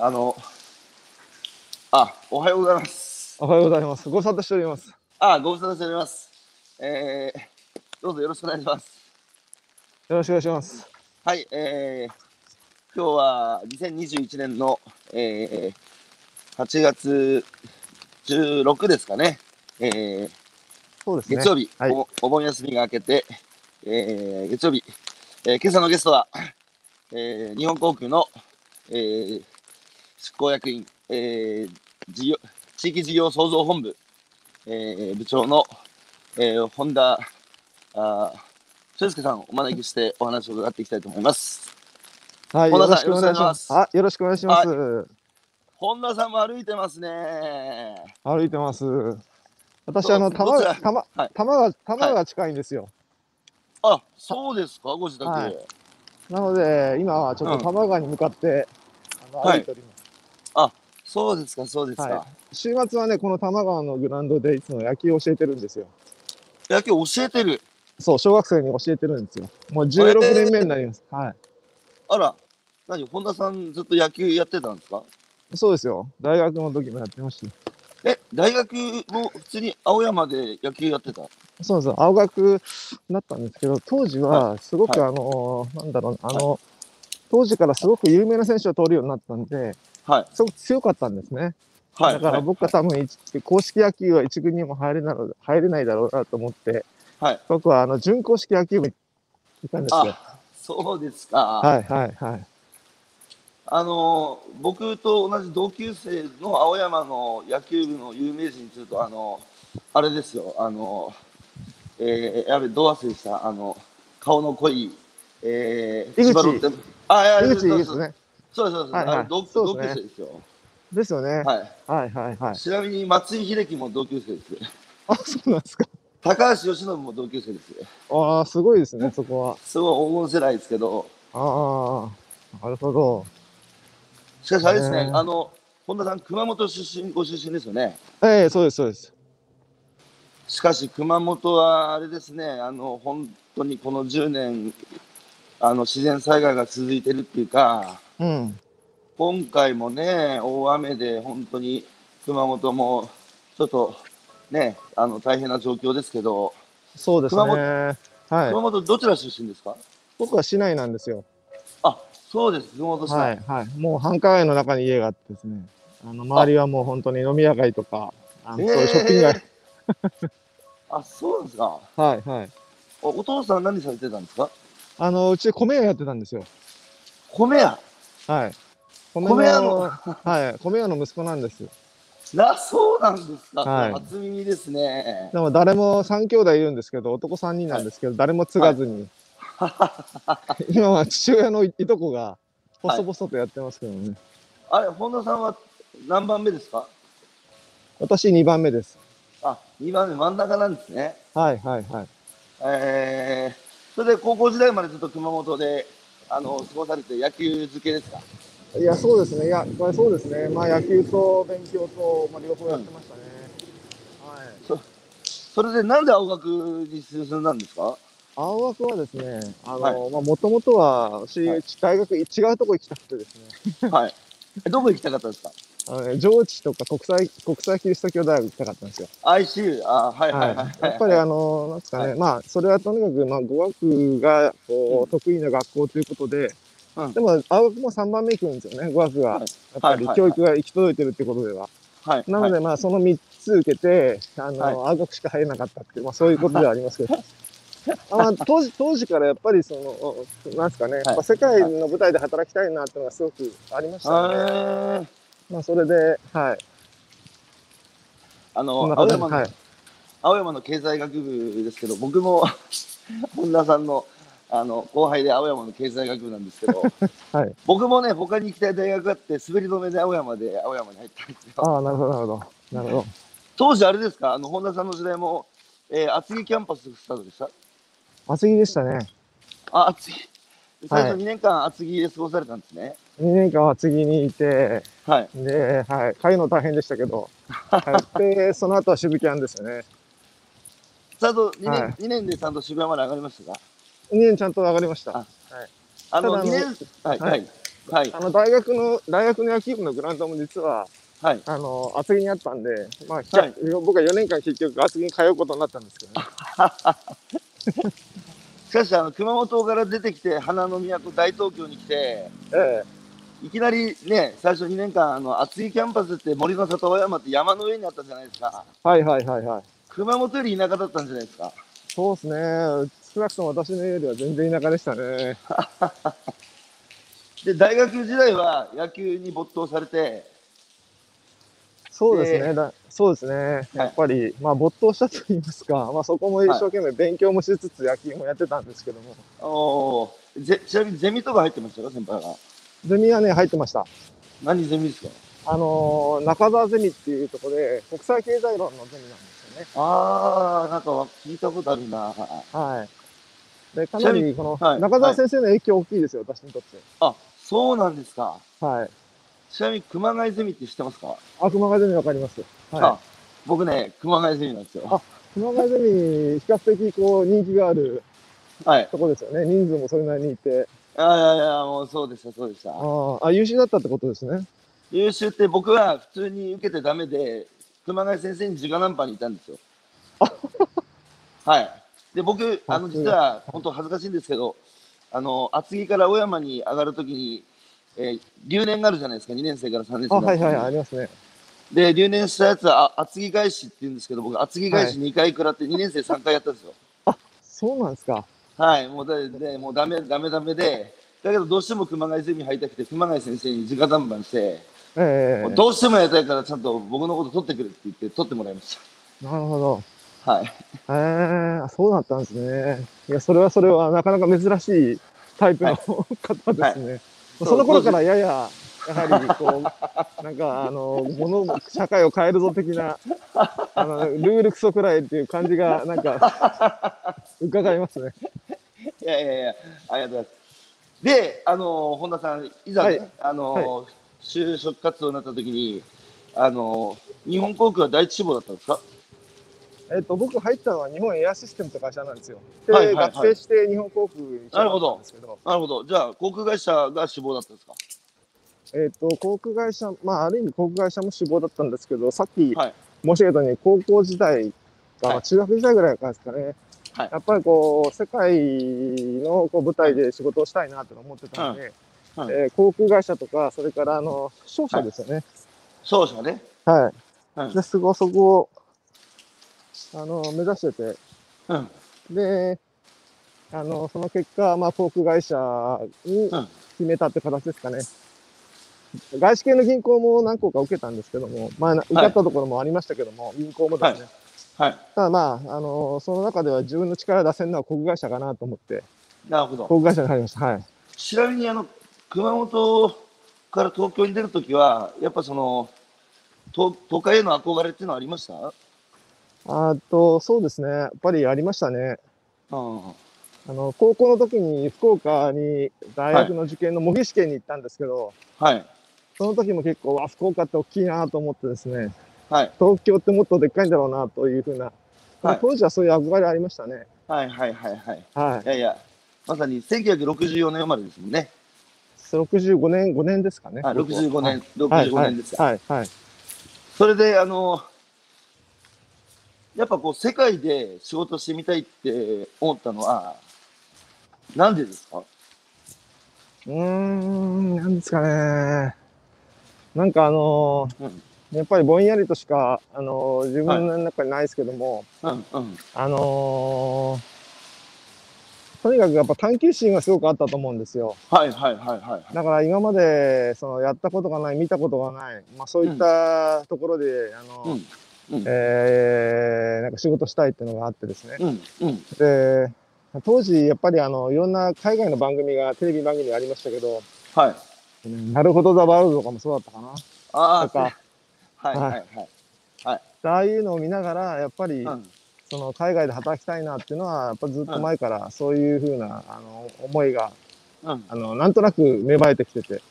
あの、あ、おはようございます。おはようございます。ご無沙汰しております。あ、ご無沙汰しております。えー、どうぞよろしくお願いします。よろしくお願いします。はい、えー、今日は2021年の、えー、8月16ですかね。えー、そうですね。月曜日、はい。おお盆休みが明けて、えー、月曜日、えー今朝のゲストは、えー日本航空の、えー執行役員、えー事業地域事業創造本部、えー部長の、えー本田あ俊介さんをお招きしてお話を伺っていきたいと思います。はい。本田さんよろしくお願いします。あ、よろしくお願いします。本田さんも歩いてますね。歩いてます。私、どあの、玉が、玉、はい玉が、玉が近いんですよ。あ、そうですか、ご自宅。はいなので、今はちょっと玉川に向かって、あのはい歩いております。そうですか、そうですか。は週末はね、この玉川のグラウンドでいつも野球を教えてるんですよ。野球教えてる。そう、小学生に教えてるんですよ。もう16年目になります。はい。あら、何、本田さんずっと野球やってたんですか？そうですよ。大学の時もやってました。え、大学も普通に青山で野球やってた？そうそう、青学だったんですけど、当時はすごく、はあの、なんだろうな、あの、当時からすごく有名な選手を取るようになったんで、はい。すごく強かったんですね。はい。だから僕は多分、一公式野球は一軍にも入れなの入れないだろうなと思って、はい。僕はあの準公式野球部にいたんですよ。あ、そうですか。はいはいはい。あの、僕と同じ同級生の青山の野球部の有名人というと、あの、あれですよ、あの、えー、やべ、どう忘れした、あの、顔の濃い、えー、井口あ、いや、井口いいですね。そうそうそう、はいはいあの同級生ですよ。ですよね。はい。はいはいはい。ちなみに松井秀喜も同級生です。あ、そうなんですか。高橋由伸も同級生です。ああ、すごいですね、そこは。すごい黄金世代ですけど、ああ、なるほど。しかしあれですね、ねあの、本田さん、熊本出身、ご出身ですよね。ええそうですそうです。しかし、熊本はあれですね、あの、本当にこの10年、あの、自然災害が続いてるっていうか、うん。今回もね、大雨で本当に熊本もちょっとね、あの、大変な状況ですけど、そうですね。熊はい熊。本どちら出身ですか？僕は市内なんですよ。あ、そうです、熊本市内。はい、はい。もう繁華街の中に家があってですね。あの周りはもう本当に飲み屋街とか、あのえーそういうショッピング街。あ、そうですか。はい、はい。おお父さん何されてたんですか？あの、うち米屋やってたんですよ。米屋。はい。米米屋のはい。米屋の息子なんですよ。な、そうなんですか。はい初耳ですね。でも誰も3兄弟いるんですけど、男3人なんですけど、誰も継がずに。今は父親のいいとこが、細々とやってますけどね。あれ、本田さんは何番目ですか？私2番目です。あ、2番目、真ん中なんですね。はい、はい、はい。えー、それで高校時代までずっと熊本で、あの、過ごされて野球漬けですか？いや、そうですね。いや、これそうですね。まあ、野球と勉強と、まあ、両方やってましたね。はい。それでなんで青学に進んだんですか？青学はですね、あの、はいまあ、もともとは、私、はい大学、違うとこ行きたくてですね、はい。えどこ行きたかったんですか？あのね上智とか国際、国際キリスト教大学行きたかったんですよ。?ICU、あ、はいはいはい、はい。やっぱりあの、なんですかね、まあ、それはとにかく、まあ、語学が、こう、得意な学校ということで、うんでも、青学も3番目行くんですよね、語学が。はいやっぱりはい教育が行き届いてるってことでは。はい。なので、まあ、その3つ受けて、あの、はい青学しか入れなかったっていう、まあ、そういうことではありますけど。あまあ、当時、当時からやっぱりその、なんですかね、やっぱ世界の舞台で働きたいなっていうのがすごくありましたはい、ね。えー、まあ、それで、はい。あの、青山の、はい。青山の経済学部ですけど、僕も 本田さんのあの後輩で青山の経済学部なんですけど、はい。僕もね、他に行きたい大学があって、滑り止めで青山で青山に入ったんですよ。ああ、なるほど、なるほど。なるほど。当時あれですか、あの本田さんの時代も、えー、厚木キャンパススタートでした？厚木でしたね。あ、厚木。最初はい2年間厚木で過ごされたんですね。2年間厚木にいて、はい。で、はい。帰るの大変でしたけど、はい、で、その後は渋キャンですよね。ちゃんと2年,、はい2年でちゃんと渋谷まで上がりましたか？2年ちゃんと上がりました。ああの、2ただあの年、はい、はいはい。はい。あの、大学の、大学の野球部のグラウンドも実は、はい。あの、厚木にあったんで、まあ、はい僕は4年間結局厚木に通うことになったんですけどね。しかし、あの、熊本から出てきて、花の都大東京に来て、えいきなりね、最初2年間、あの、厚木キャンパスって森の里青山って山の上にあったじゃないですか。えはいはいはいはい。熊本より田舎だったんじゃないですか。そうですね。少なくとも私の家では全然田舎でしたね。で、大学時代は野球に没頭されて、そうですね。だそうですね。やっぱり、まあ、没頭したと言いますか、まあ、そこも一生懸命勉強もしつつ野球もやってたんですけども、おーぜちなみにゼミとか入ってましたか、先輩が。ゼミはね、入ってました。何ゼミですか？あのー中澤ゼミっていうところで、国際経済論のゼミなんですよね。あー、なんか聞いたことあるな。はい。で、かなり、この、はい中澤先生の影響大きいですよ、私にとって。あ、そうなんですか。はい。ちなみに熊谷ゼミって知ってますか、あ、熊谷ゼミわかります。はあ僕ね、熊谷ゼミなんですよ。あい。熊谷ゼミ、比較的、こう、人気があるはい。ところですよね。人数もそれなりにいて。あいやいや、もうそうでした、そうでした。あーあ、優秀だったってことですね。優秀って僕は普通に受けてダメで、熊谷先生に直談判にいたんですよ。はい。で、僕、あの、実は、本当恥ずかしいんですけど、あの、厚木から小山に上がるときに、えー留年があるじゃないですか、2年生から3年生あ、はいはいはい、ありますね。で、留年したやつは、あ厚木返しって言うんですけど、僕、厚木返し2回食らって2年生3回やったんですよ。そうなんですか。はい、もうで、でもうダメ、ダメダメで、だけどどうしても熊谷ゼミ入りたくて、熊谷先生に直談判して、ええどうしてもやりたいからちゃんと僕のこと取ってくれって言って取ってもらいましなるほど。た。はい。ええあそうだったんですね。いや、それはそれはなかなか珍しいタイプの、はい方ですね。そうその頃からやや、やはり、こう、なんか、あの、もの、社会を変えるぞ的な、あの、ルールクソくらいっていう感じが、なんか、伺いますね。いやいやいや、ありがとうございます。で、あの本田さん、いざね、はいあの就職活動になった時に、あの日本航空は第一志望だったんですか？えっと、僕入ったのは日本エアシステムって会社なんですよ。で、はいはいはい合併して日本航空になるほどったんですけど、なるほど。じゃあ、航空会社が志望だったんですか？えっと、航空会社、まあ、ある意味航空会社も志望だったんですけど、さっきはい申し上げたように、高校時代が、はい中学時代ぐらいからですかね、はいやっぱりこう、世界のこう舞台で仕事をしたいなと思ってたので、うんうんえー航空会社とか、それからあの商社ですよね。商社ね。はい。うんで、すごそこをあの目指してて、うん。で、あのその結果、まあ、航空会社にうん決めたって形ですかね。外資系の銀行も何個か受けたんですけども、まあ、受かったところもありましたけども、銀行もですね。はい。ただまあ、あのその中では自分の力出せるのは航空会社かなと思って、なるほど。航空会社に入りました。はい。ちなみに、あの、熊本から東京に出るときは、やっぱその、都都会への憧れっていうのはありました？あと、そうですね。やっぱりありましたね。うん。あの、高校の時に福岡に大学の受験の模擬試験に行ったんですけど、はい。その時も結構、わ、福岡って大きいなと思ってですね、はい。東京ってもっとでっかいんだろうなというふうな、はい当時はそういう憧れありましたね。はいはいはいはい。はいい。やいや、まさに1964年生まれですもんね。65年、5年ですかね。あ、65年、はい。65年ですか。はい、はい。それで、あの、やっぱこう、世界で仕事してみたいって思ったのは、なんでですか？うーん、なんですかね。なんかあのーうん。やっぱりぼんやりとしか、あのー自分の中にないですけども、うんうん。あのーとにかくやっぱ探求心がすごくあったと思うんですよ。はいはいはいはい。だから今までそのやったことがない、見たことがない、まあそういったところで、あの、うん。うん。えーなんか仕事したいっていうのがあってですね。うん。うん。で、当時やっぱりあの、いろんな海外の番組が、テレビ番組ありましたけど、はい。なるほどザワールドとかもそうだったかな。ああ、とか、はいはいはい。ああいうのを見ながら、やっぱり、うん。その海外で働きたいなっていうのは、やっぱずっと前からそういうふうな、あの、思いが、うん。あの、なんとなく芽生えてきてて、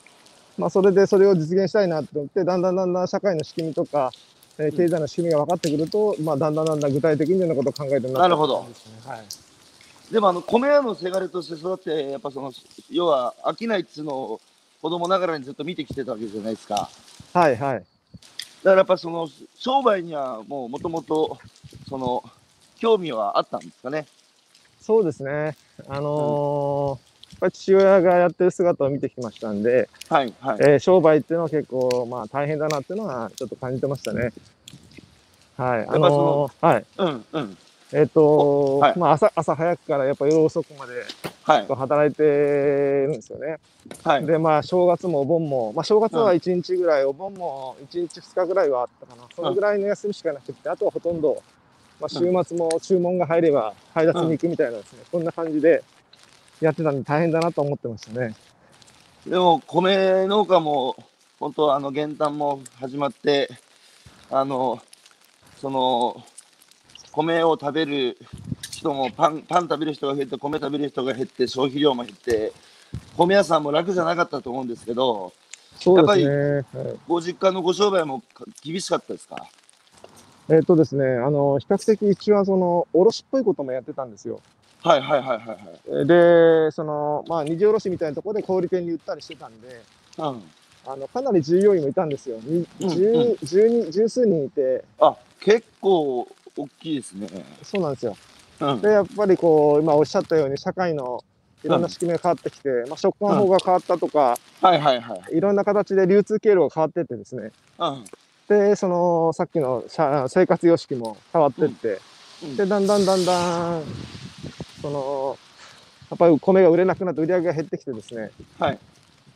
まあ、それでそれを実現したいなって思って、だんだんだんだん社会の仕組みとか、えー経済の仕組みが分かってくると、まあ、だんだんだんだん具体的にいろんなことを考えるようになってなるほどはい。でもあの米屋のせがれとして育ってやっぱその要は飽きないっつうのを子供ながらにずっと見てきてたわけじゃないですか。はいはい。だからやっぱその商売にはもうもともとその興味はあったんですかね。そうですね。あのーやっぱり父親がやってる姿を見てきましたんで、はいはい。えー商売っていうのは結構、まあ大変だなっていうのはちょっと感じてましたね。はい。あぱそのーはい。うんうん。えっ、と、はいまあ朝、朝早くからやっぱ夜遅くまではい働いてるんですよね。はい。で、まあ正月もお盆も、まあ正月は1日ぐらい、お盆も1日2日ぐらいはあったかな。そのぐらいの休みしかなくて、あとはほとんど、まあ週末も注文が入れば配達に行くみたいなですね、こんな感じでやってたんで大変だなと思ってましたね。でも米農家も本当あの減反も始まってあのその米を食べる人もパンパン食べる人が減って米食べる人が減って消費量も減って米屋さんも楽じゃなかったと思うんですけどそうですね。はいご実家のご商売もか厳しかったですか？えっ、とですね、あの、比較的うちはその、卸っぽいこともやってたんですよ。はいはいはいはいはい。えーで、その、まあ、二次卸みたいなところで小売店に売ったりしてたんで、うん、あの、かなり従業員もいたんですよ。にうん十、十二、十数人いて、あ結構大きいですね。そうなんですよ。うん。で、やっぱりこう、今おっしゃったように、社会のいろんな仕組みが変わってきて、まあ、食感法が変わったとか、はいはいはい。いろんな形で流通経路が変わってってですね、うん。で、その、さっきの社生活様式も変わってって、うん。で、だんだんだんだん、その、やっぱり米が売れなくなって売り上げが減ってきてですね、はい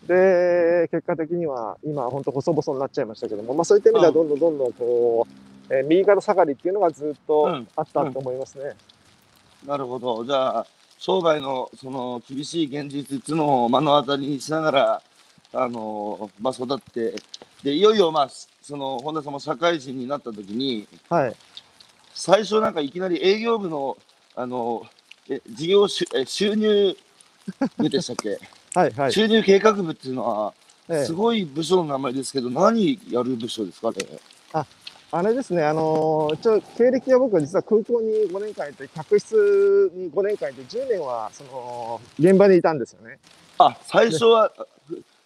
で、結果的には今、本当細々になっちゃいましたけども、まあそういった意味ではどんどんどんどんこう、えー右肩下がりっていうのがずっとうんあったと思いますね。なるほど。じゃあ、商売のその厳しい現実っていうのを目の当たりにしながら、あのまあ、育って、で、いよいよ、まあ、その、本田さんも社会人になった時に、はい。最初なんかいきなり営業部の、あのえ、事業収え収入部でしたっけ、はい、はい。収入計画部っていうのは、ええすごい部署の名前ですけど、何やる部署ですかね。あれですね、あのー一応、経歴は僕は実は空港に5年間いて、客室に5年間いて、10年は、その、現場にいたんですよね。あ、最初は、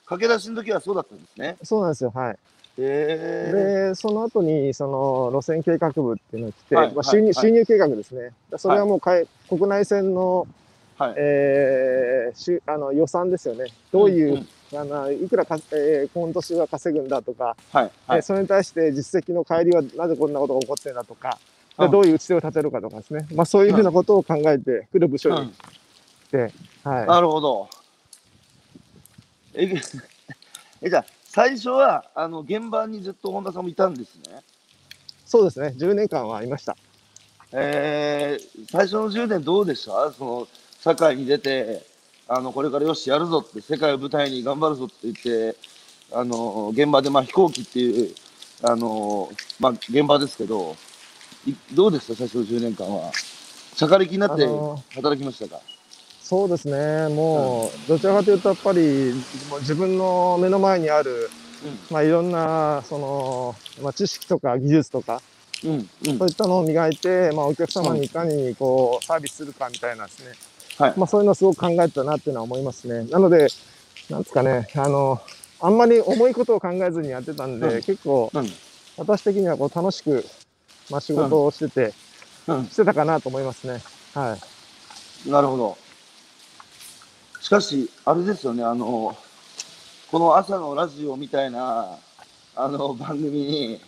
駆け出しの時はそうだったんですね。そうなんですよ、はい。へえ。で、その後に、その、路線計画部っていうのが来て、はいまあ、収入、はい収入計画ですね。それはもうかい、国内線の、はい。えー、しゅあの予算ですよね。どういう、んんあのいくらか、えー、今年は稼ぐんだとか、はい。はい。えーそれに対して実績の乖離はなぜこんなことが起こってるんだとか、うんでどういう打ち手を立てるかとかですね。まあそういうふうなことを考えてくる部署に、うんはい。なるほど。え、えじゃあ、最初は、あの、現場にずっと本田さんもいたんですね。そうですね。10年間はいました。えー、最初の10年どうでした？その、社会に出て、あの、これからよし、やるぞって、世界を舞台に頑張るぞって言って、あの、現場で、まあ、飛行機っていう、あの、まあ、現場ですけど、いどうでした最初の10年間は？社会的になって働きましたか、そうですね。もう、どちらかというと、やっぱり、自分の目の前にある、まあいろんな、その、まあ知識とか技術とか、うん、うん、うんそういったのを磨いて、まあ、お客様にいかにこうサービスするかみたいなですね、はいまあ、そういうのをすごく考えてたなっていうのは思いますね。なので、なんですかね、あの、あんまり重いことを考えずにやってたんで、うん結構、うん、私的にはこう楽しく、まあ、仕事をしてて、うん。してたかなと思いますね。はい。なるほど。しかし、あれですよね、あの、この朝のラジオみたいな、あの、番組に、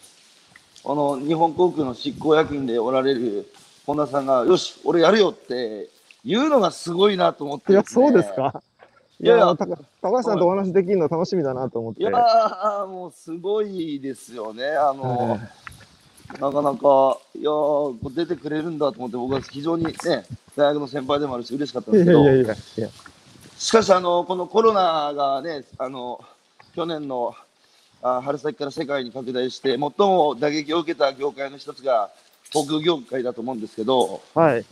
この日本航空の執行役員でおられる本田さんが、よし、俺やるよって言うのがすごいなと思っていや、そうですかいいやいや高橋さんとお話できるの楽しみだなと思って。いやー、もうすごいですよね。あの、はいなかなか、いやー、出てくれるんだと思って、僕は非常にね、大学の先輩でもあるし、嬉しかったんいですけど、やいやいやいや。しかし、あの、このコロナがね、あの、去年のあ春先から世界に拡大して、最も打撃を受けた業界の一つが、航空業界だと思うんですけど、はい。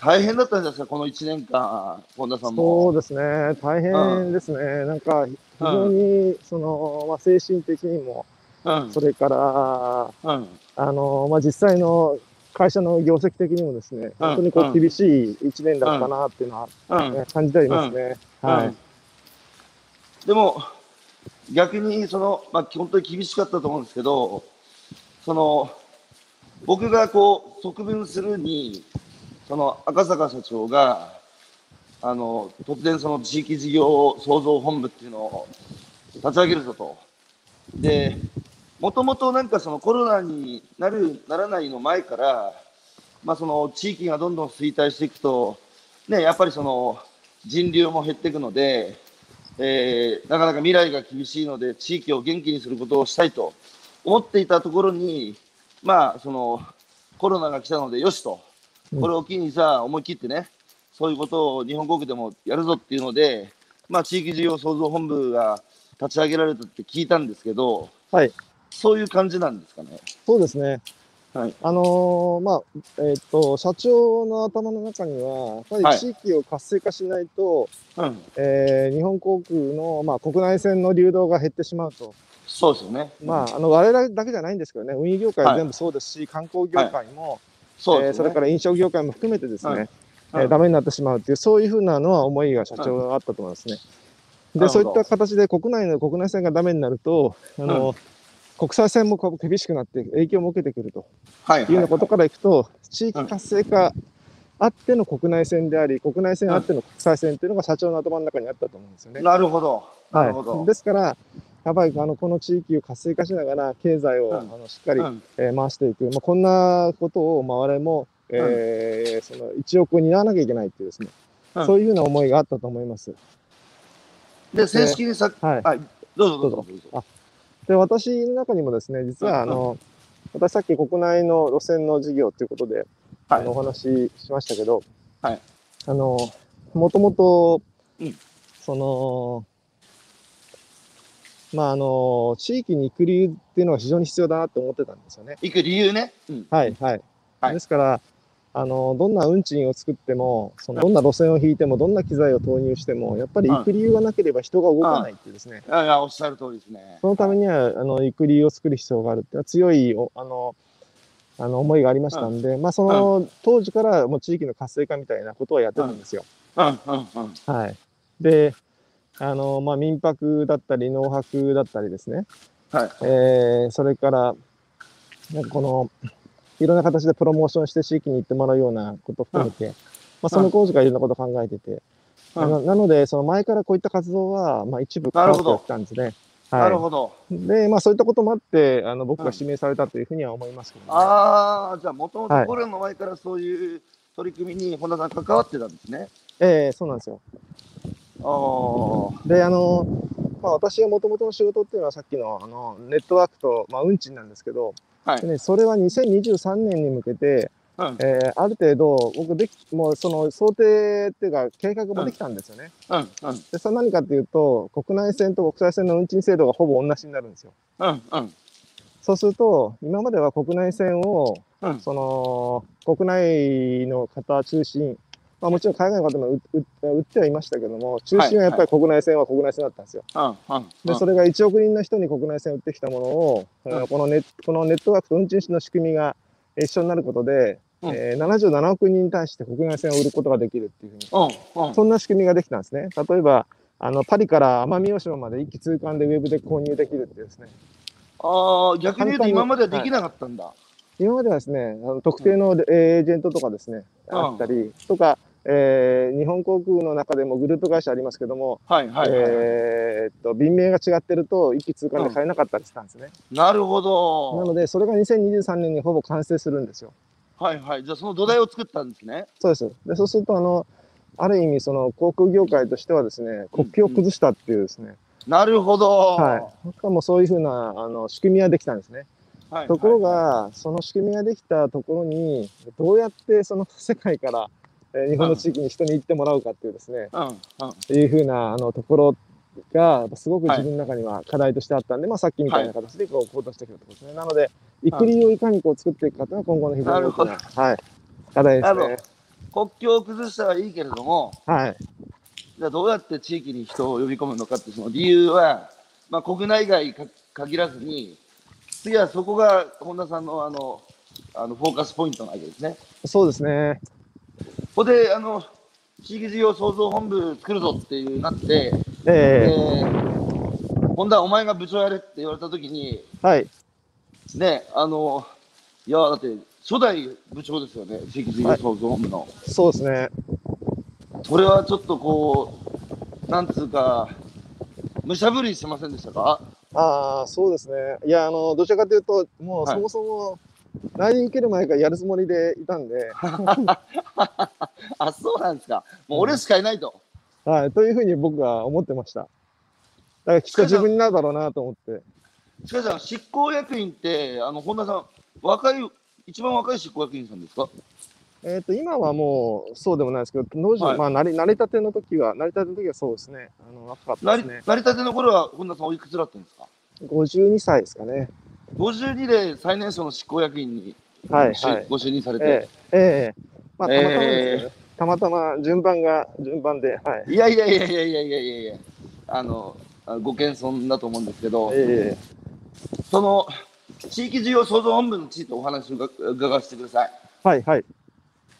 大変だったんじゃないですか、この1年間、本田さんそも。うですね。大変ですね。なんか、非常に、その、まあ、精神的にも、うん、それから、うん、あの、まあ、実際の会社の業績的にもですね、本当にこうんう厳しい一年だったなっていうのは、うん。ね感じてはいますね。はい。でも、逆に、その、まあ、本当に厳しかったと思うんですけど、その、僕がこう、側分するに、その赤坂社長が、あの、突然その地域事業創造本部っていうのを立ち上げるぞと。で、もともとなんかそのコロナになる、ならないの前から、まあその地域がどんどん衰退していくと、ね、やっぱりその人流も減っていくので、えーなかなか未来が厳しいので、地域を元気にすることをしたいと思っていたところに、まあそのコロナが来たのでよしと、これを機にさ、思い切ってね、そういうことを日本航空でもやるぞっていうので、まあ地域事業創造本部が立ち上げられたって聞いたんですけど、はい。そういう感じなんですかね？そうですね。はい。あのーまあ、えっ、と、社長の頭の中には、やっぱはいり地域を活性化しないと、うん。えー日本航空の、まあ、国内線の流動が減ってしまうと。そうですよね。まあ、あの、我々だけじゃないんですけどね、運輸業界ははい全部そうですし、観光業界も、そね。えーそれから飲食業界も含めてですね、はいえーダメになってしまうっていう、そういうふうなのは思いが社長があったと思いますね。で、そういった形で国内の国内線がダメになると、あの、国際線も厳しくなって影響も受けてくるとはい、いうようなことかからいくと、地域活性化あっての国内線であり、国内線あっての国際線っていうのが社長の頭の中にあったと思うんですよね。なるほど。なるほど。はい、ですから、やっぱりあのこの地域を活性化しながら、経済を、うん。あのしっかり、うん。えー回していく、まあ、こんなことを、まあ、我々も、えーその一億を担わなきゃいけないっていうですね、うん。そういうふうな思いがあったと思います。で、正式にさ、はい、はい、どうぞどうぞ。どうどうぞ。で私の中にもですね、実はあの、私さっき国内の路線の事業ということで、はい。あのお話ししましたけど、はい。あのもともと、うん。その、まああの、地域に行く理由っていうのが非常に必要だなと思ってたんですよね。行く理由ね。うん。はい、はい。はいですから、あの、どんな運賃を作っても、そのどんな路線を引いても、どんな機材を投入しても、やっぱり行く理由がなければ人が動かないってですね。いやいや、おっしゃる通りですね。そのためには、あの、行く理由を作る必要があるっていうのは強い、おあの、あの、思いがありましたんで、まあ、その、当時からもう地域の活性化みたいなことはやってたんですよ。うんうんうん。はい。で、あの、まあ、民泊だったり、農泊だったりですね。はい。えーそれから、なんかこの、いろんな形でプロモーションして地域に行ってもらうようなことを含めて、まあ、その工事からいろんなことを考えてて、うんあのなので、その前からこういった活動は、まあ、一部関わってきたんですね。なるはほど。い。で、まあ、そういったこともあって、あの僕うんが指名されたというふうには思いますけど、ねああ、じゃあ、もともとはいコロナの前からそういう取り組みに本田さん関わってたんですね。ええそうなんですよ。ああ。で、あの、まあ、私はもともとの仕事っていうのはさっきのあのネットワークと、まあ、運賃なんですけど、はいでね、それは2023年に向けて、うんえーある程度、僕でき、もうその想定っていうか、計画もできたんですよね。うんうんで、それは何かっていうと、国内線と国際線の運賃制度がほぼ同じになるんですよ。うんうんそうすると、今までは国内線を、うんその、国内の方中心、まあもちろん海外の方も売ってはいましたけども、中心はやっぱり国内線は国内線だったんですよ。うんうん。で、それが1億人の人に国内線を売ってきたものを、うんこのネこのネットワークと運賃の仕組みがえー一緒になることで、うんえー77億人に対して国内線を売ることができるっていうふうに、うんうん。そんな仕組みができたんですね。例えば、あのパリから奄美大島まで一気通貫でウェブで購入できるっていうですね。ああ、逆に言うと今まではできなかったんだ。今まではですね、あの特定のエージェントとかですね、うんあったり、とか、えー日本航空の中でもグループ会社ありますけども、はいはいはい。えーっと便名が違ってると一気通貫で買えなかったりしたんですね。なるほなのど。で、それが2023年にほぼ完成するんですよ。はいはい。じゃあその土台を作ったんですね。そうです。で、そうすると、あの、ある意味、その航空業界としてはですね、国境を崩したっていうですね、なるほど。はい。しかもそういうふうな、あの、仕組みはできたんですね。はい。ところはが、その仕組みができたところに、どうやってその世界から、えー日本の地域に人に行ってもらうかっていうですね、いはい、うんうん。いうふうな、あの、ところが、すごく自分の中には課題としてあったんで、まあ、さっきみたいな形で、こう、行動してきたところですね。なので、行く理由をいかにこう作っていくかというのは今後の非常に大きな、なはい、課題ですね。国境を崩したはいいけれども、はい。じゃあどうやって地域に人を呼び込むのかってその理由は、まあ、国内外か限らずに、次はそこが本田さんのあのあのフォーカスポイントなわけですね。そうですね。ここであの地域事業創造本部作るぞっていうなって、ええー今度はお前が部長やれって言われたときに、はい。ね、あの、いや、だって、初代部長ですよね、地域事業創造本部の。そうですね。それはちょっとこう、なんつうか、むしゃぶりしませんでしたか？ああ、そうですね。いや、あの、どちらかというと、もうはいそもそも、来年受ける前からやるつもりでいたんで、あ、そうなんですか。もう俺しかいないと。はい、というふうに僕は思ってました。だからきっと自分になるだろうなと思って。しかし、執行役員って、あの、本田さん、若い、一番若い執行役員さんですか？えっ、と、今はもうそうでもないですけど、当時、はいまあ、成り成り立ての時は、成り立ての時はそうですね。あの、若かった成りですね。成り立ての頃は、本田さんおいくつだったんですか？52歳ですかね。52で最年少の執行役員にはい、就はい。ご就任されて、ええええまあ、たまたまですえけどね。たまたま順番が、順番で、はい。いやいやいやいやいやいやいやいやあのあご謙遜だと思うんですけど、えその地域事業創造本部についてお話を伺伺わせてください。えはい、はい。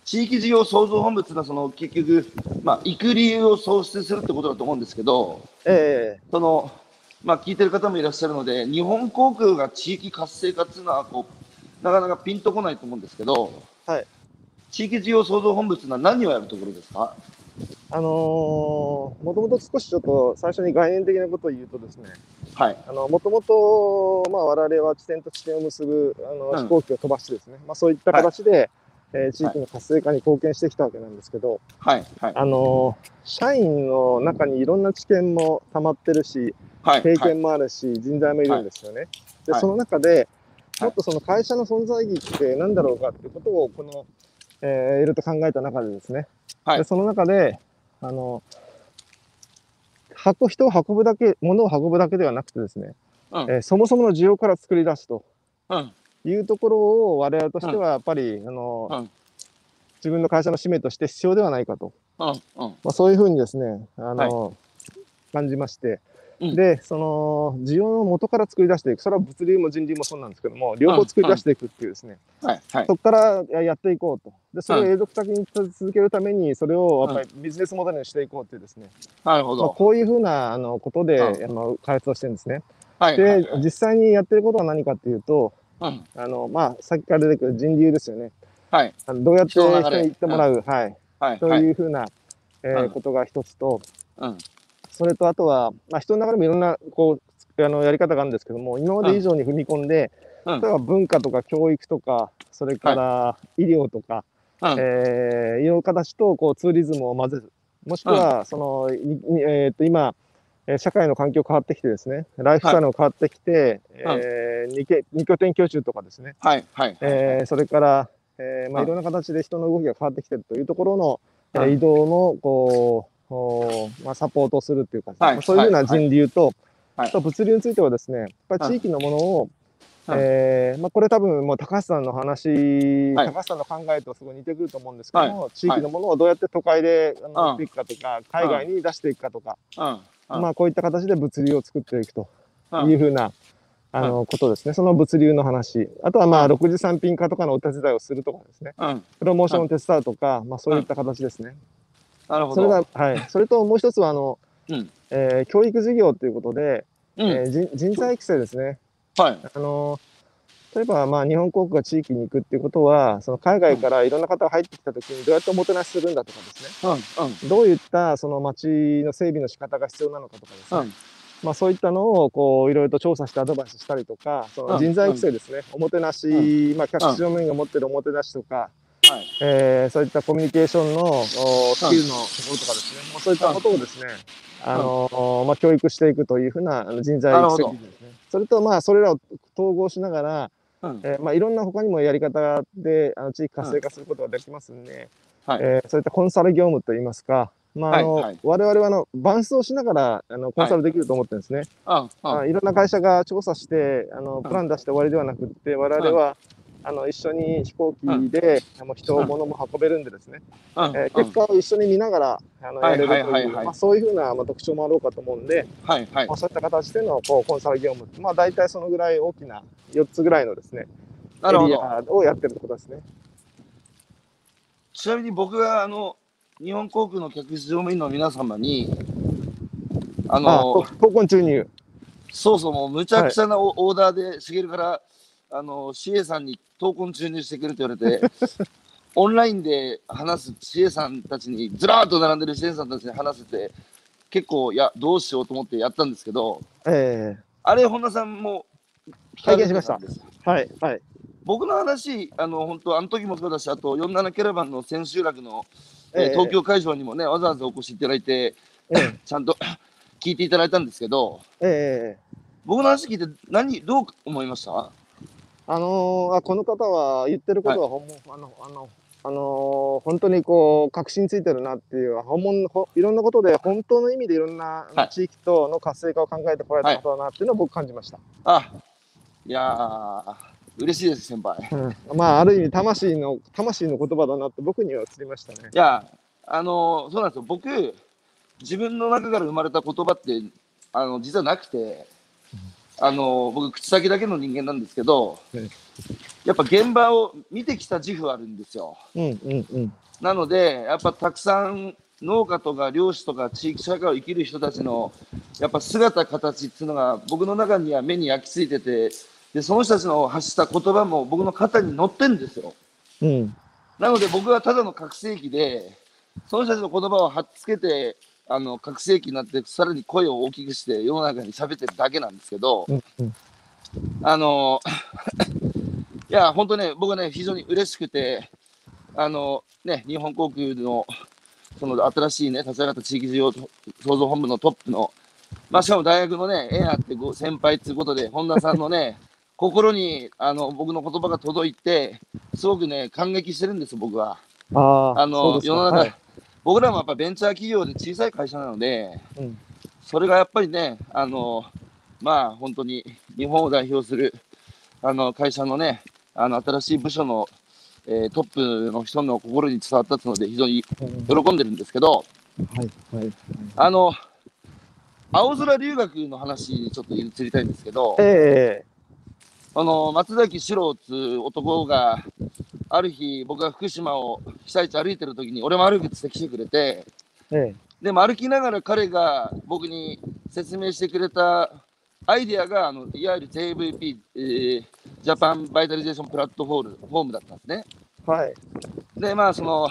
地域事業創造本部っていうのはその結局、まあ、行く理由を創出するってことだと思うんですけど、ええそのまあ、聞いてる方もいらっしゃるので、日本航空が地域活性化っていうのはこう、なかなかピンとこないと思うんですけど、はい地域事業創造本部っていうのは何をやるところですか？あのーもともと少しちょっと最初に概念的なことを言うとですね、はい。あの、もともと、まあ、我々は地点と地点を結ぶ、あの、うん飛行機を飛ばしてですね、まあ、そういった形で、えー地域の活性化に貢献してきたわけなんですけど、はい。はい。あのー社員の中にいろんな知見も溜まってるし、はい。経験もあるし、人材もいるんですよね。で、はい。その中で、はい。もっとその会社の存在意義って何だろうかっていうことを、この、えー、いろいろと考えた中でですね、はい。でその中で、あの、箱、人を運ぶだけ、物を運ぶだけではなくてですね、うん。えーそもそもの需要から作り出すとうん。いうところを我々としてはやっぱり、あの、うん。自分の会社の使命として必要ではないかと、うん。うん。まあ、そういうふうにですね、あの、感じまして、うんで、その、需要の元から作り出していく、それは物流も人流もそうなんですけども、両方作り出していくっていうですね、はい。はい。そこからややっていこうと。で、それを永続的に続けるために、それをやっぱりビジネスモデルにしていこうっていうですね、まあ、なるほど。こういうふうなあのことで、うんあの開発をしてるんですね。はい。で、はい。実際にやってることは何かっていうと、うん。あの、まあ、さっきから出てくる人流ですよね。はい。あのどうやって人に行ってもらう、はい。はい。とはい。いうふうな、えーうんことが一つと、うん。それとあとは、まあ、人の中でもいろんなこうあのやり方があるんですけども、今まで以上に踏み込んで、うん例えば文化とか教育とか、それから医療とか、うん。えー、いう形とこうツーリズムを混ぜる。もしくは、その、ににえーっと、今、えー社会の環境変わってきてですね、ライフスタイルも変わってきて、えー二拠二拠点居住とかですね、はい。はい。えーそれから、えーまあ、うんいろんな形で人の動きが変わってきてるというところの、えうんー移動のこまあ、サポートをするっていうか、はいまあそういうふうな人流と、はいあと物流についてはですね、やっぱり地域のものを、うんえーまあ、これ多分もう高橋さんの話、はい。高橋さんの考えとすごい似てくると思うんですけども、は地域のものをどうやって都会であのうん売っていくかとか、海外に出していくかとか、まあ、こういった形で物流を作っていくとうん。いうふうな、あのことですね。その物流の話。あとはまあ、うん。6次産品化とかのお手伝いをするとかですね。うん。プロモーションを手伝うとか、まあそういった形ですね。なるほど。それが、はい。それともう一つは、あの、うんえー教育事業ということで、うん。えー人人材育成ですね。はい。あの例えば、まあ、日本航空が地域に行くっていうことは、その海外からいろんな方が入ってきたときにどうやっておもてなしするんだとかですね。うん。うん。どういったその街の整備の仕方が必要なのかとかですね。うん。まあ、そういったのをこういろいろと調査してアドバイスしたりとか、その人材育成ですね、おもてなし、うまあ、客室乗務員が持ってるおもてなしとか、はい。えーそういったコミュニケーションのおスキルのところとかですね、まあ、そういったことをですね、あのまあ、教育していくというふうな人材育成ですね。それと、まあ、それらを統合しながら、うん。えーまあ、いろんな他にもやり方であの地域活性化することができますんで、はいえーそういったコンサル業務といいますか、まああのはいはい我々はあの伴走しながらあのコンサルできると思ってるんですね。うん。うん。あいろんな会社が調査してあのプラン出して終わりではなくって、我々は、あの一緒に飛行機で、あの人、うん物も運べるんでですね、うん。えー結果を一緒に見ながらあのはいやれるという、そういうふうな、まあ、特徴もあろうかと思うんで、はい。はいま。あ、そういった形でのこうコンサル業務、まあ、大体そのぐらい大きな4つぐらいのですね、なるほど。エリアをやってるってことですね。ちなみに僕があの日本航空の客室乗務員の皆様にああ、のと闘魂注入。そうそう、もうむちゃくちゃなオ,、オーダーで、しげるから、あの、シエさんに闘魂注入してくれって言われて、オンラインで話すシエさんたちに、ずらーっと並んでるシエさんたちに話せて、結構、いや、どうしようと思ってやったんですけど、えあれ、本田さんも拝見しました。はい、はい。僕の話、あの、本当あの時もそうだし、あと、47キャラバンの千秋楽の、えーええ。東京会場にもね、わざわざお越しいただいて、ええ。ちゃんと 聞いていただいたんですけど、ええ。僕の話聞いて何、どう思いました？あのーあこの方は言ってることは本物、あの、あの、あのー本当にこう、確信ついてるなっていう、本物ほいろんなことで、本当の意味でいろんなはい地域との活性化を考えてこられたことだなっていうのを僕感じました。あ、いやー、嬉しいです、先輩。うんまあ、ある意味、魂の、魂の言葉だなって僕には映りましたね。いや、あのそうなんですよ。僕、自分の中から生まれた言葉って、あの、実はなくて、あの僕、口先だけの人間なんですけどうん、やっぱ現場を見てきた自負あるんですよ。うん、うん、うん。なので、やっぱたくさん農家とか漁師とか地域社会を生きる人たちのやっぱ姿、形っていうのが僕の中には目に焼き付いてて、でその人たちの発した言葉も僕の肩に乗ってるんですよ。うん、なので僕はただの覚醒器で、その人たちの言葉をはっつけて、あの覚醒器になって、さらに声を大きくして世の中に喋ってるだけなんですけど、うん、うん。あのいや、本当ね、僕はね、非常に嬉しくて、あのね、日本航空のその新しいね、立ち上がった地域事業創造本部のトップの、まあ、しかも大学のね、エアってご先輩ということで、本田さんのね、心にあの僕の言葉が届いて、すごくね、感激してるんです、僕は。ああ、あの世の中、はい僕らもやっぱベンチャー企業で小さい会社なので、うん。それがやっぱりね、あのまあ本当に日本を代表するあの会社のね、あの新しい部署の、えートップの人の心に伝わったので、非常にうん。喜んでるんですけど、はい、はい。あの青空留学の話にちょっと移りたいんですけど、えあの松崎史郎っていう男が、ある日、僕が福島を被災地歩いてる時に、俺も歩くって来てくれて、ええでも歩きながら彼が僕に説明してくれたアイデアがあのいわゆる JVP、えージャパンバイタリゼーションプラットフォームフォームだったんですね。えはい。で、まあ、その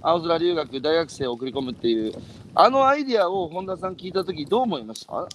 青空留学、大学生を送り込むっていう、あのアイデアを本田さん聞いたとき、どう思いました？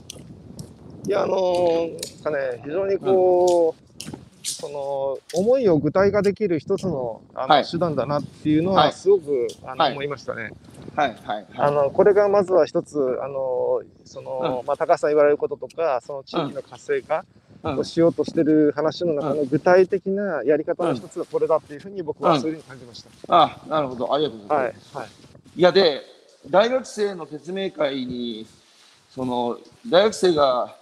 いや、あのーかね、非常にこう、その、思いを具体化できる一つのあの、はい手段だなっていうのはいは、すごく、あのはい思いましたね。はいはいはい。あの、これがまずは一つ、あの、その、まあ、高橋さん言われることとか、その地域の活性化うんをしようとしてる話の中の具体的なやり方の一つがこれだっていうふうに僕はそういうふうに感じました。あなるほど、ありがとうございはいます。、はい。いや、で、大学生の説明会に、その大学生が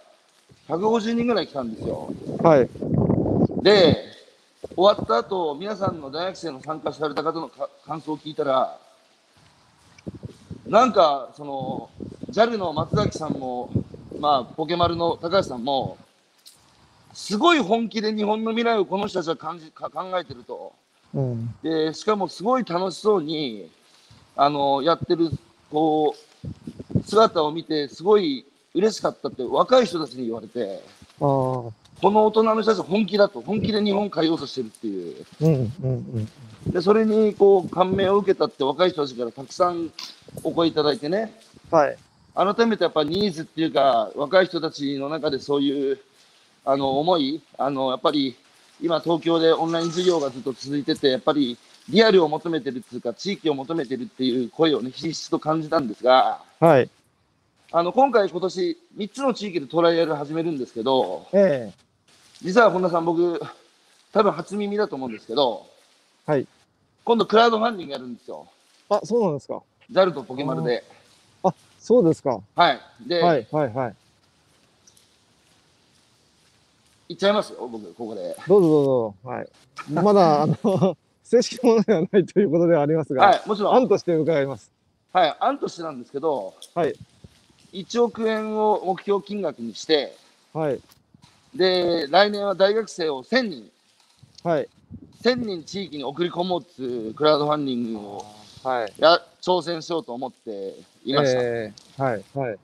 150人ぐらい来たんですよ。はい。で、終わった後、皆さんの大学生の参加された方のか感想を聞いたら、なんか、その、JAL の松崎さんも、まあ、ポケマルの高橋さんも、すごい本気で日本の未来をこの人たちは感じか考えてると。うん。で、しかもすごい楽しそうに、あの、やってる、こう、姿を見て、すごい嬉しかったって若い人たちに言われて。この大人の人たちは本気だと、本気で日本変えようとしてるっていう。うん、うん、うん。で、それにこう感銘を受けたって若い人たちからたくさんお声いただいてね、はい。改めてやっぱニーズっていうか、若い人たちの中でそういうあの思い、あのやっぱり今、東京でオンライン授業がずっと続いてて、やっぱりリアルを求めてるっていうか、地域を求めてるっていう声をね、ひしひしと感じたんですが、はい。あの今回、今年3つの地域でトライアル始めるんですけど、ええ実は本田さん、僕、多分初耳だと思うんですけど、はい。今度クラウドファンディングやるんですよ。あ、そうなんですか。JAL とポケマルで。あ、そうですか。はい。で、はい、はい、はい。行っちゃいますよ、僕、ここで。どうぞどうぞ。はい。まだ、あの、正式なものではないということではありますが、はい、もちろん。案として伺います。はい、案としてなんですけど、はい。1億円を目標金額にして、はい。で、来年は大学生を1000人、はい。1000人地域に送り込もうっていうクラウドファンディングをはい。や挑戦しようと思っていました。えーはい。はい。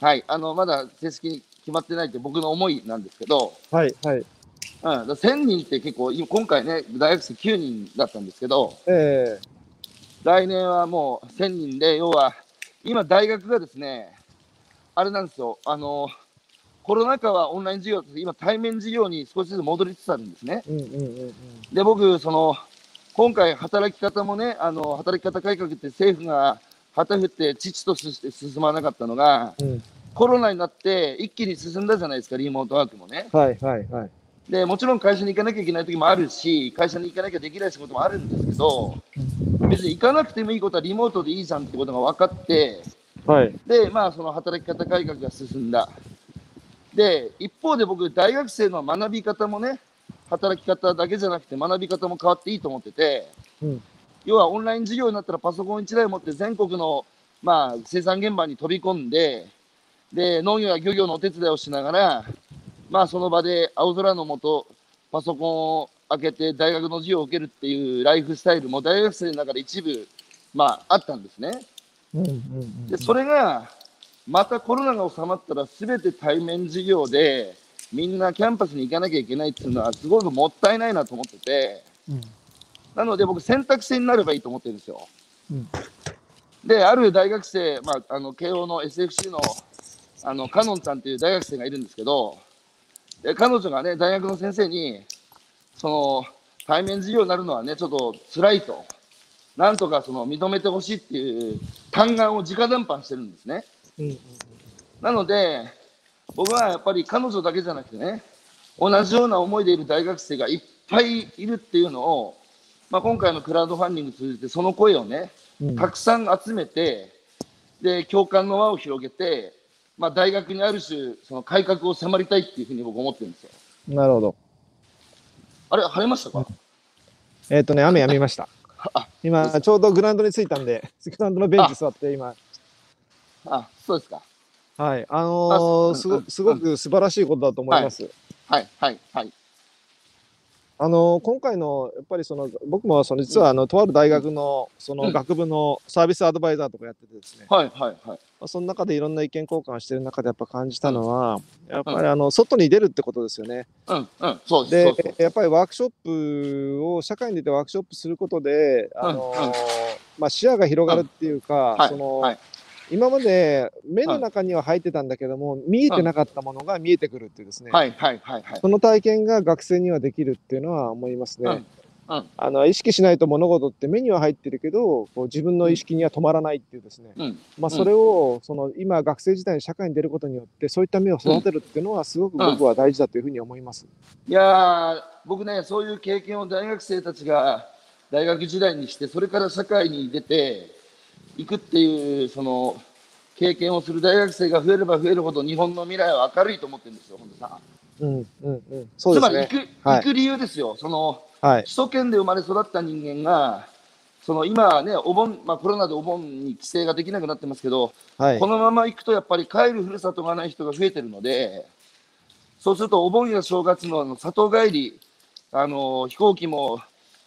はい、あの、まだ正式に決決まってないって僕の思いなんですけど、はい、はい。うん、だから1000人って結構、今今回ね、大学生9人だったんですけど、え来年はもう1000人で、要は、今大学がですね、あれなんですよ、あの、コロナ禍はオンライン授業今対面授業に少しずつ戻りつつあるんですね。えうんうんうんうん。で、僕、その、今回働き方もね、あの、働き方改革って政府が旗振って父として進まなかったのが、うん。コロナになって一気に進んだじゃないですか、リモートワークもね。はい、はい、はい。で、もちろん会社に行かなきゃいけない時もあるし、会社に行かなきゃできない仕事もあるんですけど、別に行かなくてもいいことはリモートでいいじゃんってことが分かって、はい。で、まあ、その働き方改革が進んだ。で、一方で僕、大学生の学び方もね、働き方だけじゃなくて学び方も変わっていいと思ってて、うん。要はオンライン授業になったらパソコン1台持って全国の、まあ、生産現場に飛び込んで、で、農業や漁業のお手伝いをしながら、まあ、その場で青空の下、パソコンを開けて大学の授業を受けるっていうライフスタイルも大学生の中で一部、まあ、あったんですね。で、それが、またコロナが収まったら全て対面授業で、みんなキャンパスに行かなきゃいけないっていうのはすごくもったいないなと思ってて、うん。なので僕選択制になればいいと思ってるんですよ。うんで、ある大学生、まあ、あの慶応の SFC のあのカノンさんっていう大学生がいるんですけど、で彼女がね、大学の先生に、その対面授業になるのはね、ちょっと辛いと、なんとかその認めてほしいっていう嘆願を直談判してるんですね。うん。うん。なので、僕はやっぱり彼女だけじゃなくてね、同じような思いでいる大学生がいっぱいいるっていうのを、まあ、今回のクラウドファンディング通じて、その声をね、うんたくさん集めて、で、共感の輪を広げて、まあ、大学にある種、その改革を迫りたいっていうふうに僕思ってるんですよ。なるほど。あれ、晴れましたか、えっ、とね、雨やみました。あ、今、ちょうどグラウンドに着いたんで、グラウンドのベンチ座って今、あ、そうですか。はい、あのあー、すごすごく素晴らしいことだと思います。はい、はい、はい。あのー今回のやっぱりその僕もその実はあのとある大学のそうんの学部のサービスアドバイザーとかやっててですね、はい、はい、はい。まあその中でいろんな意見交換してる中でやっぱ感じたのは、やっぱりあの外に出るってことですよね。うん、うん、そうです。でやっぱりワークショップを社会に出てワークショップすることで、あのまあ、視野が広がるっていうか、はいそのはい今まで目の中には入ってたんだけども、見えてなかったものが見えてくるっていうですね、はい、はい、はい、はい。その体験が学生にはできるっていうのは思いますね。うんうん。あの意識しないと物事って目には入ってるけどこう自分の意識には止まらないっていうですね、うん、まあ、それをその今学生時代に社会に出ることによってそういった目を育てるっていうのはすごく僕は大事だというふうに思います。いやー、僕ね、そういう経験を大学生たちが大学時代にして、それから社会に出ていくっていう、その経験をする大学生が増えれば増えるほど、日本の未来は明るいと思ってるんですよ、本当さうんうんうん、そうつですね。まり行く、はい行く理由ですよ、そのはい。首都圏で生まれ育った人間が、その今はね、お盆、まあ、コロナでお盆に帰省ができなくなってますけど、はいこ。のまま行くとやっぱり帰るふるさとがない人が増えてるので、そうするとお盆や正月のあの里帰り、あの飛行機も、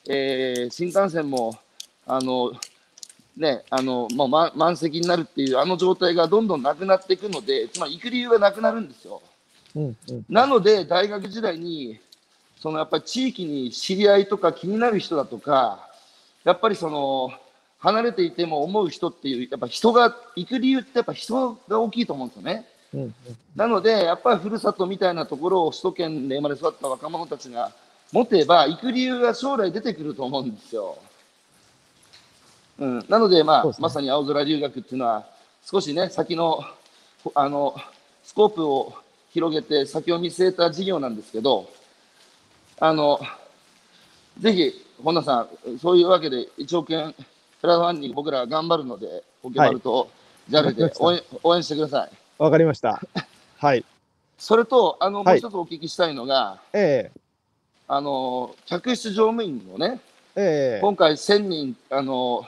えー新幹線も、あのね、あのもう、ま、満席になるっていうあの状態がどんどんなくなっていくので、つまり行く理由がなくなるんですよ。うんうんなので、大学時代に、そのやっぱり地域に知り合いとか気になる人だとか、やっぱりその、離れていても思う人っていう、やっぱ人が、行く理由ってやっぱ人が大きいと思うんですよね。うんうんなので、やっぱりふるさとみたいなところを首都圏で生まれ育った若者たちが持てば、行く理由が将来出てくると思うんですよ。うん、なので、まあね。まさに青空留学っていうのは、少しね、先のあのスコープを広げて、先を見据えた事業なんですけど、あのぜひ、本田さん、そういうわけで1億円クラウドファンディング、僕ら頑張るので、ポケマルと JAL で応援応援してください。わかりました。はい。それと、あの、もうはい一つお聞きしたいのが、ええ。あの、客室乗務員のね、ええ。今回1000人、あの、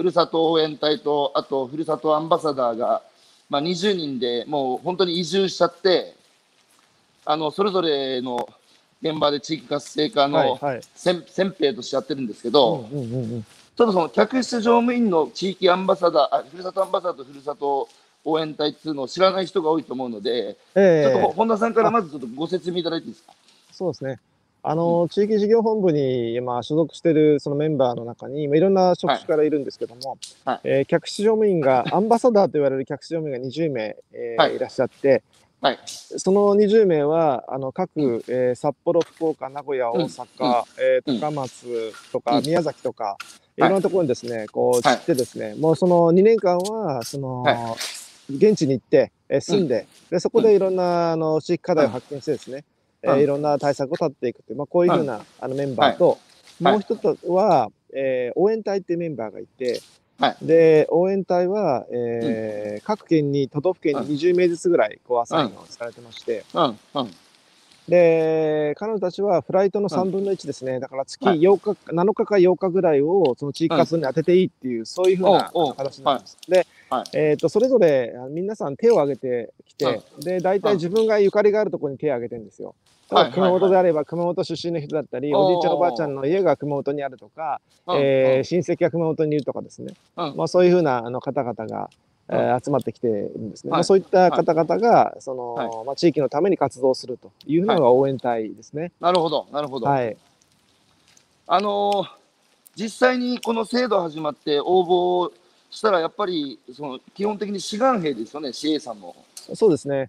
ふるさと応援隊と、あと、ふるさとアンバサダーが、まあ、20人でもう本当に移住しちゃって、あの、それぞれの現場で地域活性化はいのはい。先先兵としてやってるんですけど、うんうんうんうんちょっとその客室乗務員の地域アンバサダー、あふるさとアンバサダーとふるさと応援隊っていうのを知らない人が多いと思うので、ええちょっと本田さんからまずちょっとご説明いただいていいですか？そうですね。あの、地域事業本部に今所属しているそのメンバーの中に、まあいろんな職種からいるんですけども、はいえー客室乗務員が、アンバサダーと言われる客室乗務員が20名、えーはい。い、らっしゃって、はい。その20名は、あの各、えー札幌、福岡、名古屋、大阪、えーうん。高松とか、うん。宮崎とか、いはい。ろんなところにですね、こう、はい。散ってですね、もうその2年間は、その、は現地に行って、えー住んで、で、そこでいろんな、あの、地域課題を発見してですね、うんえーいろんな対策を立っていくという、まあ、こういうふうな、あのメンバーと、はい。もう一つは、えー応援隊っていうメンバーがいて、はい。で、応援隊は、えー各県に、都道府県に20名ずつぐらい、こう、アサインをされてまして、うん、うん、で、彼女たちはフライトの3分の1ですね、だから月はい。8日、7日か8日ぐらいを、その地域活動に当てていいっていう、そういうふうな形になるんです。で、はい。えっ、と、それぞれ、あ皆さん手を挙げてきて、で、大体自分がゆかりがあるところに手を挙げてるんですよ。はい。はい熊本であれば熊本出身の人だったり、おじいちゃんおばあちゃんの家が熊本にあるとか、うん。えー親戚が熊本にいるとかですね、うん。まあ、そういうふうなあの方々が、えー集まってきているんですね、はいまあ、そういった方々がその、はいまあ、地域のために活動するというのが応援隊ですね。なるほど、なるほど。はい、あのー実際にこの制度始まって応募したら、やっぱりその基本的に志願兵ですよね、CA さんも。そうですね。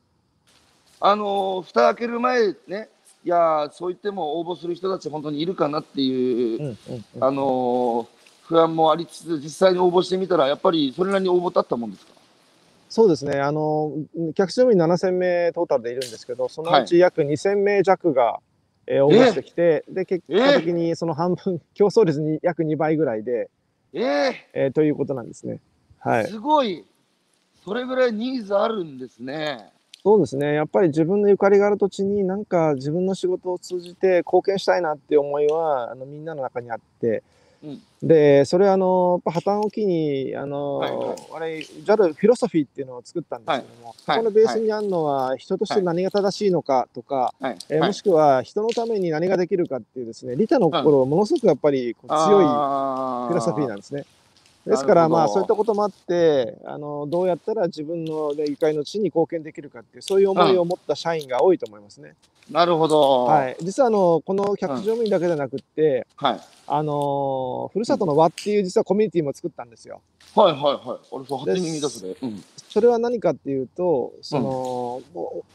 あのー蓋開ける前ね、いやーそう言っても応募する人たち、本当にいるかなっていう、うんうんうんあのー不安もありつつ、実際に応募してみたら、やっぱりそれなりに応募立ったもんですか？そうですね。あの、客室乗務員7000名トータルでいるんですけど、そのうち約2000名弱が、えー応募してきて、で、結果的にその半分、競争率に約2倍ぐらいで、え？ええーということなんですね。はい。すごい、それぐらいニーズあるんですね。そうですね。やっぱり自分のゆかりがある土地になんか自分の仕事を通じて貢献したいなっていう思いは、あのみんなの中にあって、うんで、それあの、破綻を機に、あの、はいはい。あれ、JAL フィロソフィーっていうのを作ったんですけども、そこのベースにあるのは、人として何が正しいのかとか、はい。はい。えーもしくは人のために何ができるかっていうですね、利他の心をものすごくやっぱりこう強いあフィロソフィーなんんですね。ですから、まあ、そういったこともあって、あの、どうやったら自分のねゆかりの地に貢献できるかっていう、そういう思いを持った社員が多いと思いますね。なるほど。はい。実は、あの、この客乗務員だけじゃなくって、はい。あの、ふるさとの輪っていう実はコミュニティも作ったんですよ。はいはいはい。俺、そう、初耳だ、それ。うん。それは何かっていうと、その、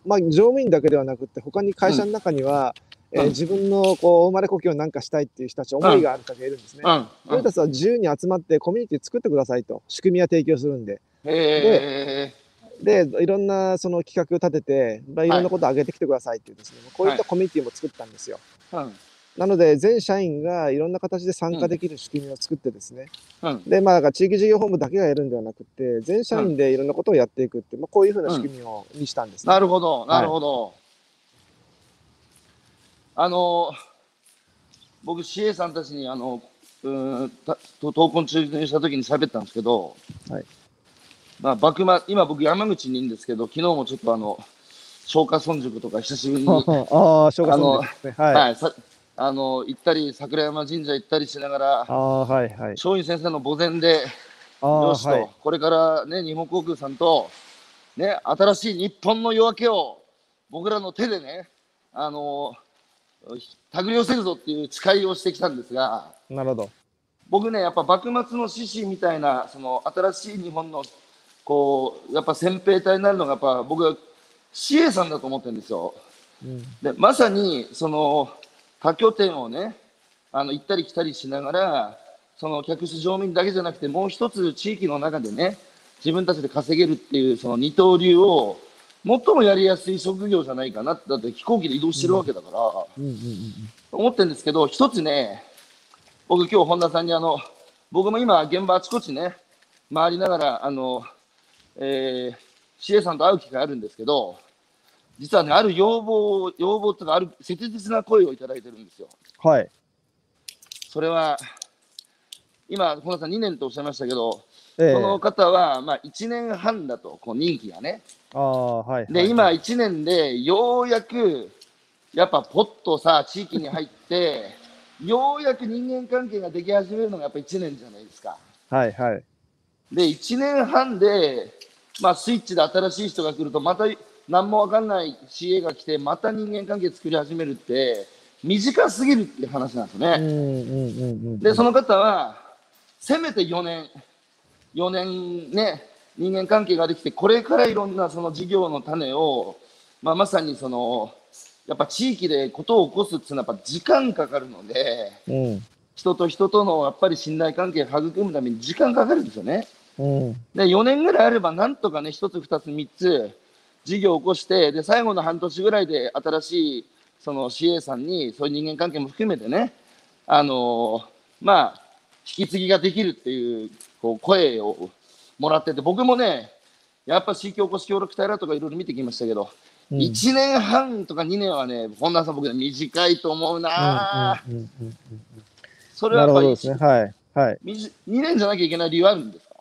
まあ、乗務員だけではなくって、他に会社の中には、えーうん自分のこう生まれ故郷を何かしたいっていう人たち、思いがある方がいるんですね。うん。そういう人たちは自由に集まってコミュニティ作ってくださいと、仕組みは提供するんで。へで、いろんなその企画を立てて、まあ、いろんなことを上げてきてくださいっていうですね、こういったコミュニティも作ったんですよ。え。うん。なので、全社員がいろんな形で参加できる仕組みを作ってですね、うん。で、まあ、だから地域事業本部だけがやるんではなくて、全社員でいろんなことをやっていくってまあ、こういうふうな仕組みを、にしたんですね。なるほど、なるほど。あの、僕、CA さんたちに、あの、うーん、たと闘魂中にした時に喋ったんですけど、はいまあ、幕末、今僕山口にいるんですけど、昨日もちょっとあの、松下村塾とか久しぶりに、ああ、正月のですね。はい。はい、さあの、行ったり、桜山神社行ったりしながらあ、あ、はい、はい。松陰先生の墓前で、よしと、はい。これからね、日本航空さんと、ね、新しい日本の夜明けを僕らの手でね、あの、手繰り寄せるぞっていう誓いをしてきたんですが、なるほど。僕ね、やっぱ幕末の志士みたいな、その新しい日本の、こう、やっぱ先兵隊になるのが、やっぱ僕は CA さんだと思ってるんですよ。うん。で、まさに、その、他拠点をね、あの、行ったり来たりしながら、その客室乗務員だけじゃなくて、もう一つ地域の中でね、自分たちで稼げるっていう、その二刀流を、最もやりやすい職業じゃないかなって、だって飛行機で移動してるわけだから、うんうんうん思ってるんですけど、一つね、僕今日本田さんにあの、僕も今現場あちこちね、回りながら、あの、えー、CA さんと会う機会あるんですけど、実はね、ある要望、要望とか、ある切実な声をいただいてるんですよ。うん。はい。それは、今、本田さん2年とおっしゃいましたけど、ええこの方は、まあ、1年半だと、こう任期がね。ああ、はい。で、はい今、1年で、ようやく、やっぱポッとさ、地域に入って、ようやく人間関係ができ始めるのがやっぱ1年じゃないですか。はい、はい。で、1年半で、まあ、スイッチで新しい人が来ると、また何も分かんない CA が来て、また人間関係作り始めるって、短すぎるっていう話なんですよね。うんうんうんうん。で、その方は、せめて4年、4年ね、人間関係ができて、これからいろんなその事業の種を、まあ、まさにその、やっぱ地域でことを起こすっていうのはやっぱ時間かかるので、うん。人と人とのやっぱり信頼関係を育むために時間かかるんですよね。うん。で、4年ぐらいあれば、なんとかね、1つ、2つ、3つ、事業を起こして、で、最後の半年ぐらいで新しい、その CA さんに、そういう人間関係も含めてね、あのーまあ、引き継ぎができるっていう、こう、声をもらってて、僕もね、やっぱ地域おこし協力隊らとかいろいろ見てきましたけど、うん1年半とか2年はね、本田さん僕ね、短いと思うな、うんうんうんうんそれはやっぱり、なるほどですね。はい。はい。みじ2年じゃなきゃいけない理由あるんですか？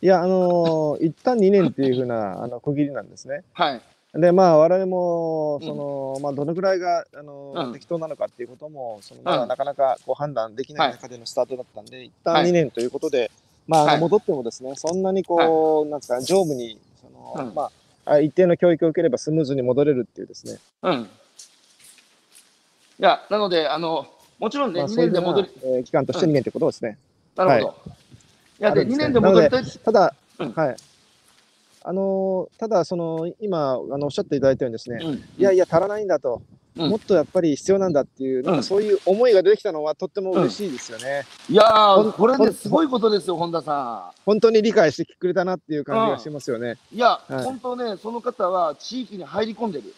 いや、あのー一旦2年っていうふうな、あの、区切りなんですね。はい。で、まあ、我々も、その、まあ、どのぐらいが、あのーうん適当なのかっていうことも、その、まうんだなかなか、こう、判断できないはい中でのスタートだったんで、一旦はい2年ということで、まあ、はい戻ってもですね、そんなにこう、なんですか、常務に、その、うんまあ、あ一定の教育を受ければスムーズに戻れるっていうですね。うん。いや、なので、あの、もちろんね、まあ、2そういうような年で戻り、えー期間として2年ってことですね。なるほど。い、や、で、2ですね年で戻りたい。ただ、うんはい。あのーただ、その、今、あの、おっしゃっていただいたようにですね、うんいやいや、足らないんだと、うんもっとやっぱり必要なんだっていう、なんうんかそういう思いが出てきたのはとっても嬉しいですよね。いやー、これね、すごいことですよ、本田さ本当に理解してくれたなっていう感じがしますよね。ん。いや、はい本当ね、その方は地域に入り込んでる。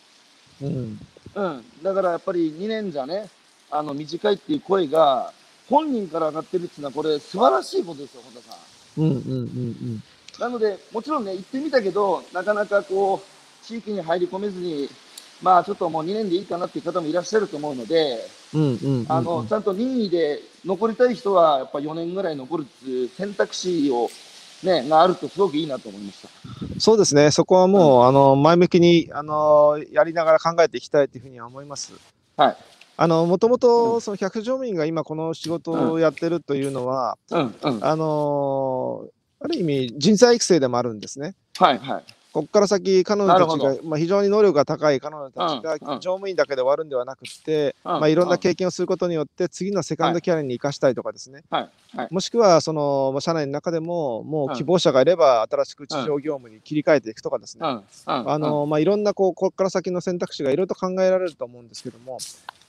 うん。うん。だからやっぱり2年じゃね、あの、短いっていう声が、本人から上がってるっていうのは、これ、素晴らしいことですよ、本田さん。うんうんうんなので、もちろんね、行ってみたけど、なかなかこう、地域に入り込めずに、まあちょっともう2年でいいかなっていう方もいらっしゃると思うので、うん。うんうんうん。あの、ちゃんと任意で残りたい人は、やっぱ4年ぐらい残るっていう選択肢を、ね、があるとすごくいいなと思いました。そうですね。そこはもう、あの、前向きに、あの、やりながら考えていきたいというふうには思います。はい。あの、もともうと、その百条民が今この仕事をやってるというのは、うん、うん。あのある意味人材育成でもあるんですね。はい、はい。ここから先、彼女たちなが、まあ、非常に能力が高い彼女たちが乗務員だけで終わるんではなくて、うん。まあ、いろんな経験をすることによって、次のセカンドキャリアに生かしたいとかですね、はい、はい。もしくはそのまあ社内の中でも、もううん。希望者がいれば、新しく地上業務に切り替えていくとかですね。あのまあ、いろんなこうここから先の選択肢がいろいろと考えられると思うんですけども、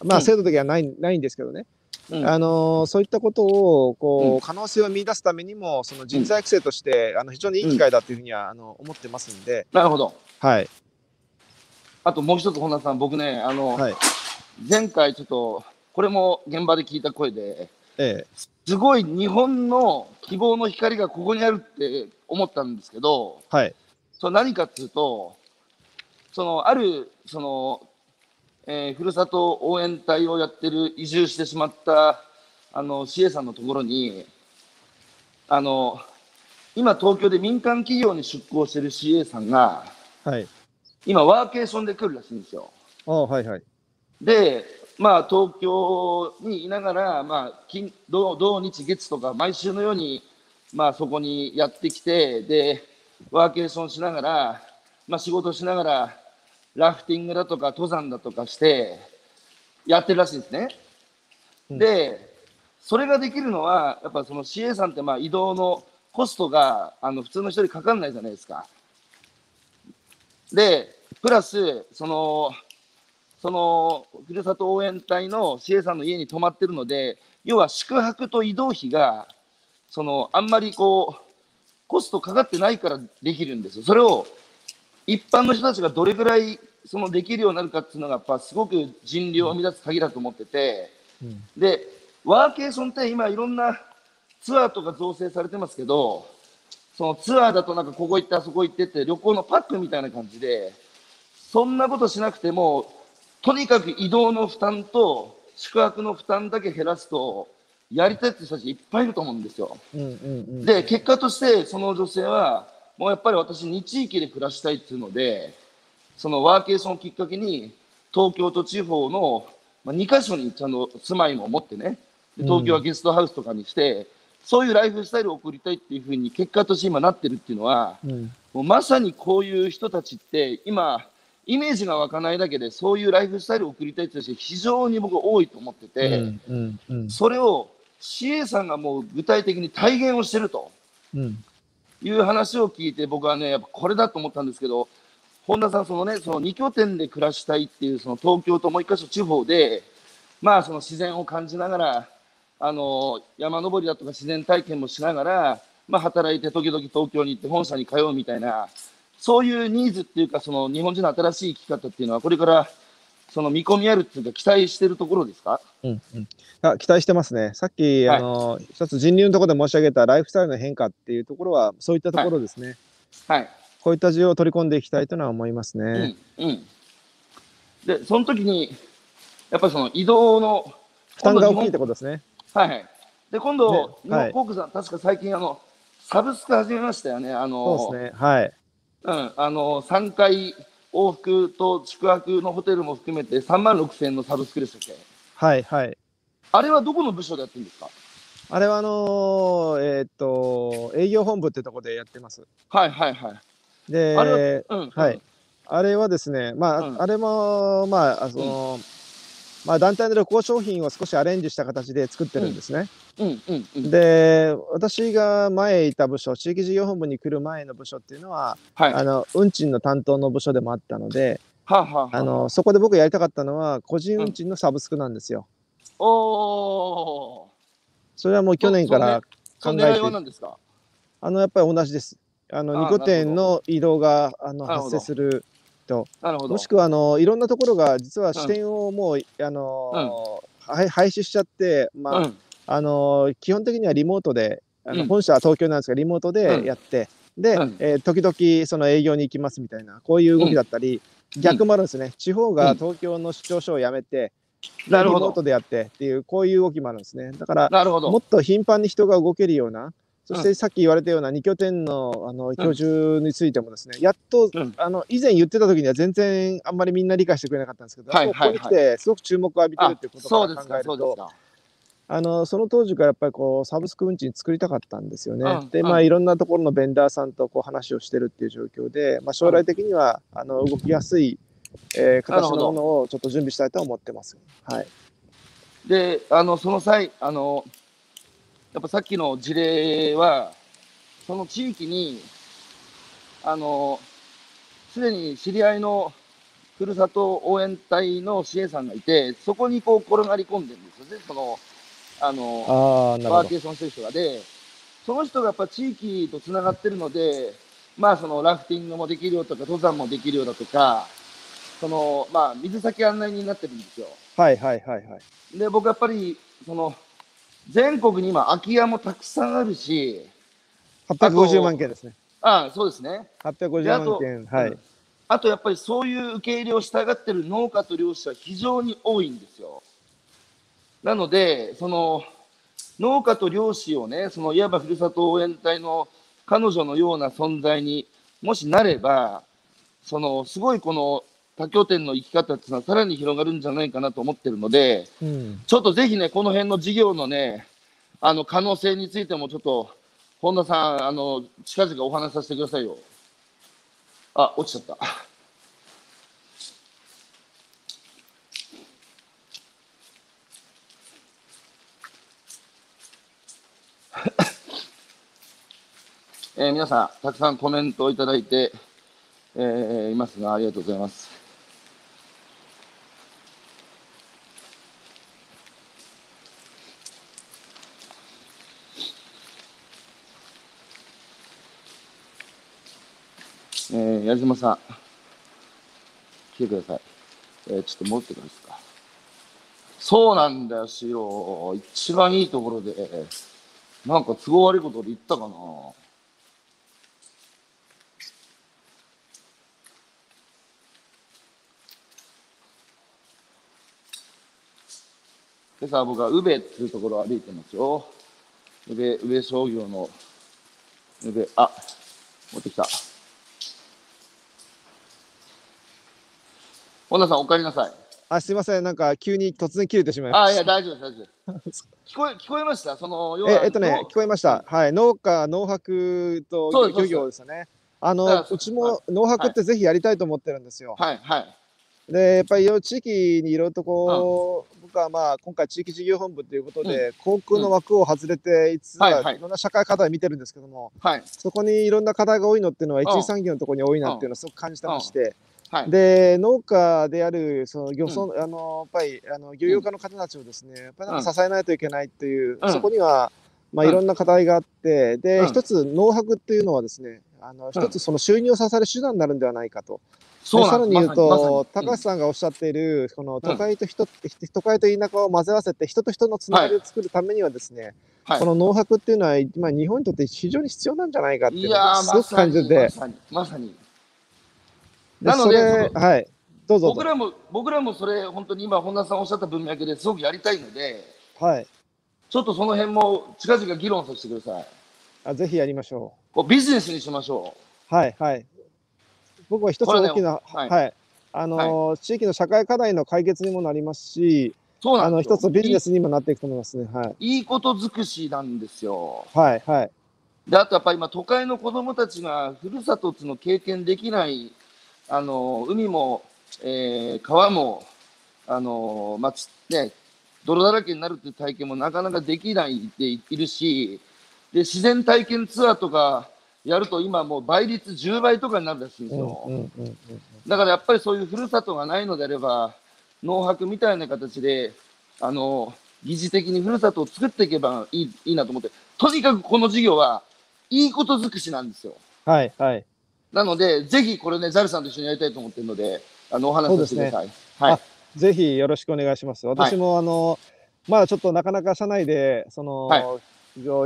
まあ、うん。制度的にはないないんですけどね、うん、あのそういったことをこう、うん可能性を見出すためにも、その人材育成として、あの非常にいい機会だというふうには、あの思ってますんで、なるほど。はい。あともう一つ、本田さん、僕ね、あの、はい。前回ちょっと、これも現場で聞いた声で、ええ。すごい日本の希望の光がここにあるって思ったんですけど、はい。それ何かっていうと、そのあるその、えーふるさと応援隊をやってる移住してしまったあの CA さんのところに、あの今、東京で民間企業に出向してる CA さんが、はい。今、ワーケーションで来るらしいんですよ。ああ、はいはい。で、まあ、東京にいながら、まあ、金土土日月とか毎週のように、まあ、そこにやってきてでワーケーションしながら、まあ、仕事しながらラフティングだとか登山だとかしてやってるらしいんですね。うんでそれができるのはやっぱその CA さんってまあ移動のコストがあの普通の人にかかんないじゃないですか。でプラスそのそのふるさと応援隊の CA さんの家に泊まってるので、要は宿泊と移動費が、そのあんまりこう、コストかかってないからできるんですよ。それを一般の人たちがどれぐらいそのできるようになるかっていうのが、やっぱすごく人流を生み出す鍵だと思ってて、うんで、ワーケーションって今いろんなツアーとか造成されてますけど、そのツアーだとなんかここ行ってあそこ行ってって旅行のパックみたいな感じで、そんなことしなくても、とにかく移動の負担と宿泊の負担だけ減らすと、やりたいって人たちいっぱいいると思うんですよ。うんうんうん。で、結果としてその女性は、もうやっぱり私、2地域で暮らしたいっていうので、そのワーケーションをきっかけに、東京と地方の、まあ、2カ所にちゃんと住まいも持ってね、で東京はゲストハウスとかにして、そういうライフスタイルを送りたいっていうふうに結果として今なってるっていうのは、うん。もうまさにこういう人たちって、今、イメージが湧かないだけで、そういうライフスタイルを送りたい人たち、非常に僕、多いと思ってて、うんうんうん。それを CA さんがもう具体的に体現をしてると。うんいう話を聞いて、僕はね、やっぱこれだと思ったんですけど、本田さん、そのね、その2拠点で暮らしたいっていう、その東京ともう一箇所地方で、まあ、その自然を感じながら、あの山登りだとか自然体験もしながら、まあ、働いて時々東京に行って本社に通うみたいな、そういうニーズっていうか、その日本人の新しい生き方っていうのは、これからその見込みあるっていうか、期待してるところですか？うんうんあ期待してますね。さっき、はいあの一つ人流のところで申し上げたライフスタイルの変化っていうところはそういったところですね。はい。こういった需要を取り込んでいきたいというのは思いますね。うん。うん。で、その時に、やっぱりその移動の、負担が大きいってことですね。はいはい。で、今度、ね日はい本航空さん、確か最近、あの、サブスク始めましたよね。あの、そうですね。はい。うん、あの、3回往復と宿泊のホテルも含めて3万6000円のサブスクでしたっけ？はいはい。あれはどこの部署でやってるんですか？あれはあのーえーっと営業本部ってところでやってます。はいはいはい。で、あれうん。はい。あれはですね、まあ、うんあれも、まあ、あその、まあ、団体の旅行商品を少しアレンジした形で作ってるんですね。うんうんうん。で、私が前いた部署、地域事業本部に来る前の部署っていうのは、はい。あの運賃の担当の部署でもあったので、はあ、はあはあ、あのそこで僕やりたかったのは、個人運賃のサブスクなんですよ。おー。それはもう去年から考えてあのやっぱり同じです。あのあ2拠点の移動があの発生するなるほど。もしくはあのいろんなところが実は視点をもう、あのはい廃止しちゃって、まあうん。あの基本的にはリモートであの、うん。本社は東京なんですがリモートうん。でやって、で、うん。えー時々その営業に行きますみたいなこういう動きだったり、逆もあるんですね。地方が東京の出張所を辞めて、なるほど。リモートでやってっていうこういう動きもあるんですね。だから。もっと頻繁に人が動けるようなそしてさっき言われたような2拠点のあの居住についてもですね、やっと、うん。あの以前言ってた時には全然あんまりみんな理解してくれなかったんですけど、はいここに来てすごく注目を浴びてるあっていうことか、から考えると。あのその当時からやっぱりこうサブスク運賃作りたかったんですよね。うんでまあうん。いろんなところのベンダーさんとこう話をしてるっていう状況で、まあ、将来的にはあの動きやすい、えー形のものをちょっと準備したいと思ってます。はい、で、あの、その際、あの、やっぱさっきの事例は、その地域に、あの、すでに知り合いのふるさと応援隊の支援さんがいて、そこにこう転がり込んでるんですよね、その、あの、あワーケ。ーションしてる人がで、その人がやっぱ地域とつながってるので、まあそのラフティングもできるよとか、登山もできるよだとか、その、まあ水先案内人になってるんですよ。はいはいはいはい。で、僕やっぱり、その、全国に今空き家もたくさんあるし、850万件ですね。ああ、そうですね。で850あと万件。はい。うんあとやっぱりそういう受け入れをしたがってる農家と漁師は非常に多いんですよ。なので、その農家と漁師をね、そのいわばふるさと応援隊の彼女のような存在にもしなれば、そのすごいこの多拠点の生き方っていうのはさらに広がるんじゃないかなと思ってるので、うんちょっとぜひね、この辺の事業のね、あの可能性についてもちょっと、本田さん、あの、近々お話しさせてくださいよ。あ、落ちちゃった。えー皆さん、たくさんコメントをいただいて、えーいますが、ありがとうございます。えー、矢島さん、来てください。えー、ちょっと戻ってくださいか。そうなんだよ、シロ。一番いいところで、なんか都合悪いことで言ったかな。今朝僕は宇部っていうところを歩いてますよ。宇部、宇部商業の、宇部、あ、持ってきた。本田さん、お帰りなさい。あ、すいません。なんか急に突然切れてしまいまあ、いや、した。大丈夫です、大丈夫です。聞こえ、聞こえました？その、え、えっとね、の聞こえました。はい。農家、農泊と漁業ですよね。あの、うちも農泊ってぜひやりたいと思ってるんですよ。はいはい。で、やっぱりいろいろ地域にいろいろとこう、僕はまあ、今回地域事業本部ということで、航空の枠を外れて、いつはいろんな社会課題見てるんですけども、はい。そこにいろんな課題が多いのっていうのは、うん一次産業のところに多いなっていうのをすごく感じてまして、はい。で、農家である、その漁村、あの、やっぱり、あの、漁業家の方たちをですね、やっぱりなんか支えないといけないっていう、うん。そこには、まあ、うん。いろんな課題があって、で、うん。一つ、農泊っていうのはですね、あの、一つその収入を支える手段になるんではないかと。そさらに言うまと、まさに。高橋さんがおっしゃっている、この都会と人、都会と田舎を混ぜ合わせて、人と人のつながりを作るためにはですね、はい。この農泊っていうのは、今、日本にとって非常に必要なんじゃないかっていうすごく感じてて、まさに、まさに。でなのではい、どうぞ。僕らも、僕らもそれ、本当に今、本田さんおっしゃった文脈ですごくやりたいので、はいちょっとその辺も近々議論させてください。あ、ぜひやりましょこうビジネスにしましょう。はい、はい。僕は一つ大きな、ははいい、あのー地域の社会課題の解決にもなりますし、う。そうなあの、んですよ一つビジネスにもなっていくと思いますね。はい。いいいこと尽くしなんですよ。はい、はい。で、あとやっぱり今、都会の子供たちがふるさとっていうのを経験できない、あの、海も、えー川も、あの、まあ、つね、泥だらけになるっていう体験もなかなかできないでいるし、で、自然体験ツアーとかやると今もう倍率10倍とかになるらしいんですうん、よ。うん、うん、うん。だからやっぱりそういうふるさとがないのであれば、農泊みたいな形で、あの、疑似的にふるさとを作っていけばいいいいなと思って、とにかくこの事業はいいこと尽くしなんですよ。はい、はい。なので、ぜひこれね、ザルさんと一緒にやりたいと思ってるので、あの、お話しさせてください。はいあ。ぜひよろしくお願いします。私も、あの、まだちょっとなかなか社内で、その、は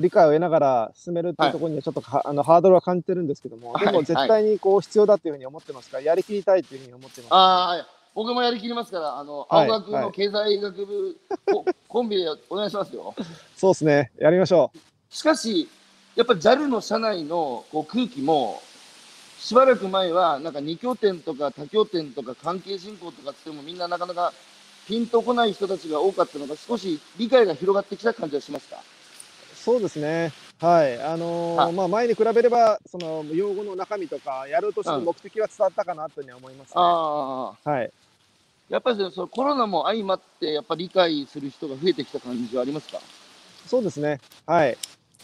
理解を得ながら進めるっていうところにはちょっとは、あのハードルは感じてるんですけども、はいでも絶対にこう必要だっていうふうに思ってますから、やりきりたいっていうふうに思ってます。ああ、はい。僕もやりきりますから、あの、はい青学の経済学部、ココンビでお願いしますよ。そうですね。やりましょう。しかし、やっぱり JAL の社内のこう空気も、しばらく前は、なんか2拠点とか多拠点とか関係人口とかつってもみんななかなかピンとこない人たちが多かったのが少し理解が広がってきた感じはしますか？そうですね。はい。あのーはいまあ前に比べれば、その用語の中身とか、やろうとしてる目的は伝わったかなというふうには思います、ねああ、はい。やっぱりそのコロナも相まって、やっぱり理解する人が増えてきた感じはありますかそうですね。はい。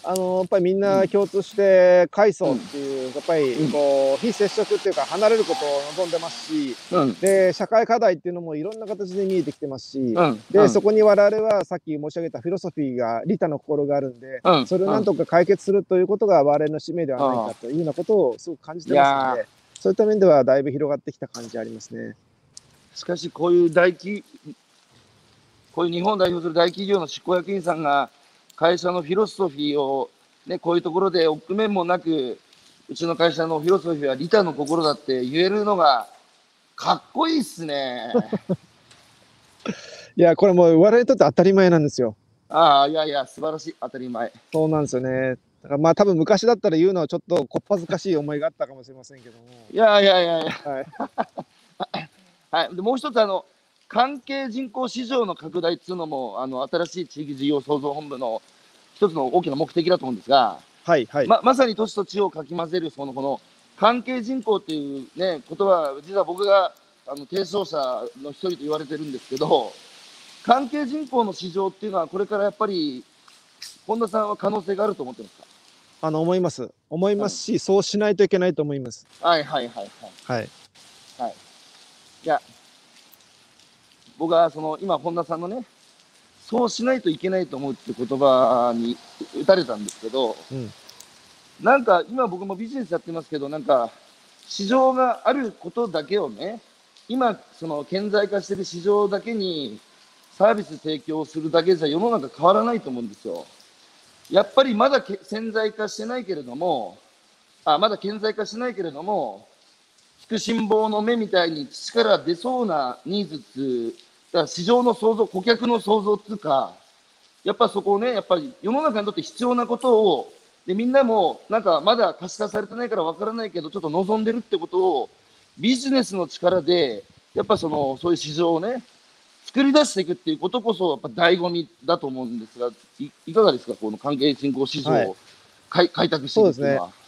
あのやっぱりみんな共通して、階層っていう、やっぱりうん。こう、非接触っていうか、離れることを望んでますし、うん。で、社会課題っていうのもいろんな形で見えてきてますし、うん。で、うん。そこに我々はさっき申し上げたフィロソフィーが、利他の心があるんで、うん。それをなんとか解決するということが我々の使命ではないかというようなことをすごく感じてますので、そういった面ではだいぶ広がってきた感じありますね。しかし、こういう大企、こういう日本を代表する大企業の執行役員さんが、会社のフィロソフィーを、ね、こういうところで臆面もなく、うちの会社のフィロソフィーは利他の心だって言えるのが、かっこいいっすね。いや、これもう我々にとって当たり前なんですよ。ああ、いやいや、素晴らしい、当たり前。そうなんですよね。だからまあ多分昔だったら言うのはちょっとこっぱずかしい思いがあったかもしれませんけども。いやいやいやいや、はい。はい、でもう一つあの、関係人口市場の拡大っていうのも、あの新しい地域事業創造本部の一つの大きな目的だと思うんですが、はい、はい。ままさに都市と地をかき混ぜるそのこの関係人口っていうね言葉実は僕があの提唱者の一人と言われてるんですけど関係人口の市場っていうのはこれからやっぱり本田さんは可能性があると思ってますあの、思います。思いますし、そうしないといけないと思います。かはいはいはいはいはい。いや僕はその今本田さんのねそうしないといけないと思うって言葉に打たれたんですけど、うんなんか今僕もビジネスやってますけどなんか市場があることだけをね今その顕在化してる市場だけにサービス提供するだけじゃ世の中変わらないと思うんですよ。やっぱりまだけ潜在化してないけれどもあまだ顕在化してないけれども福辛抱の目みたいに土から出そうなニーズだから市場の創造、顧客の創造っていうか、やっぱそこをね、やっぱり世の中にとって必要なことを、でみんなもなんかまだ可視化されてないからわからないけど、ちょっと望んでるってことを、ビジネスの力で、やっぱその、そういう市場をね、作り出していくっていうことこそ、やっぱ醍醐味だと思うんですが、いいかがですか、この関係人口市場はいを開,、開拓していくっていうのは。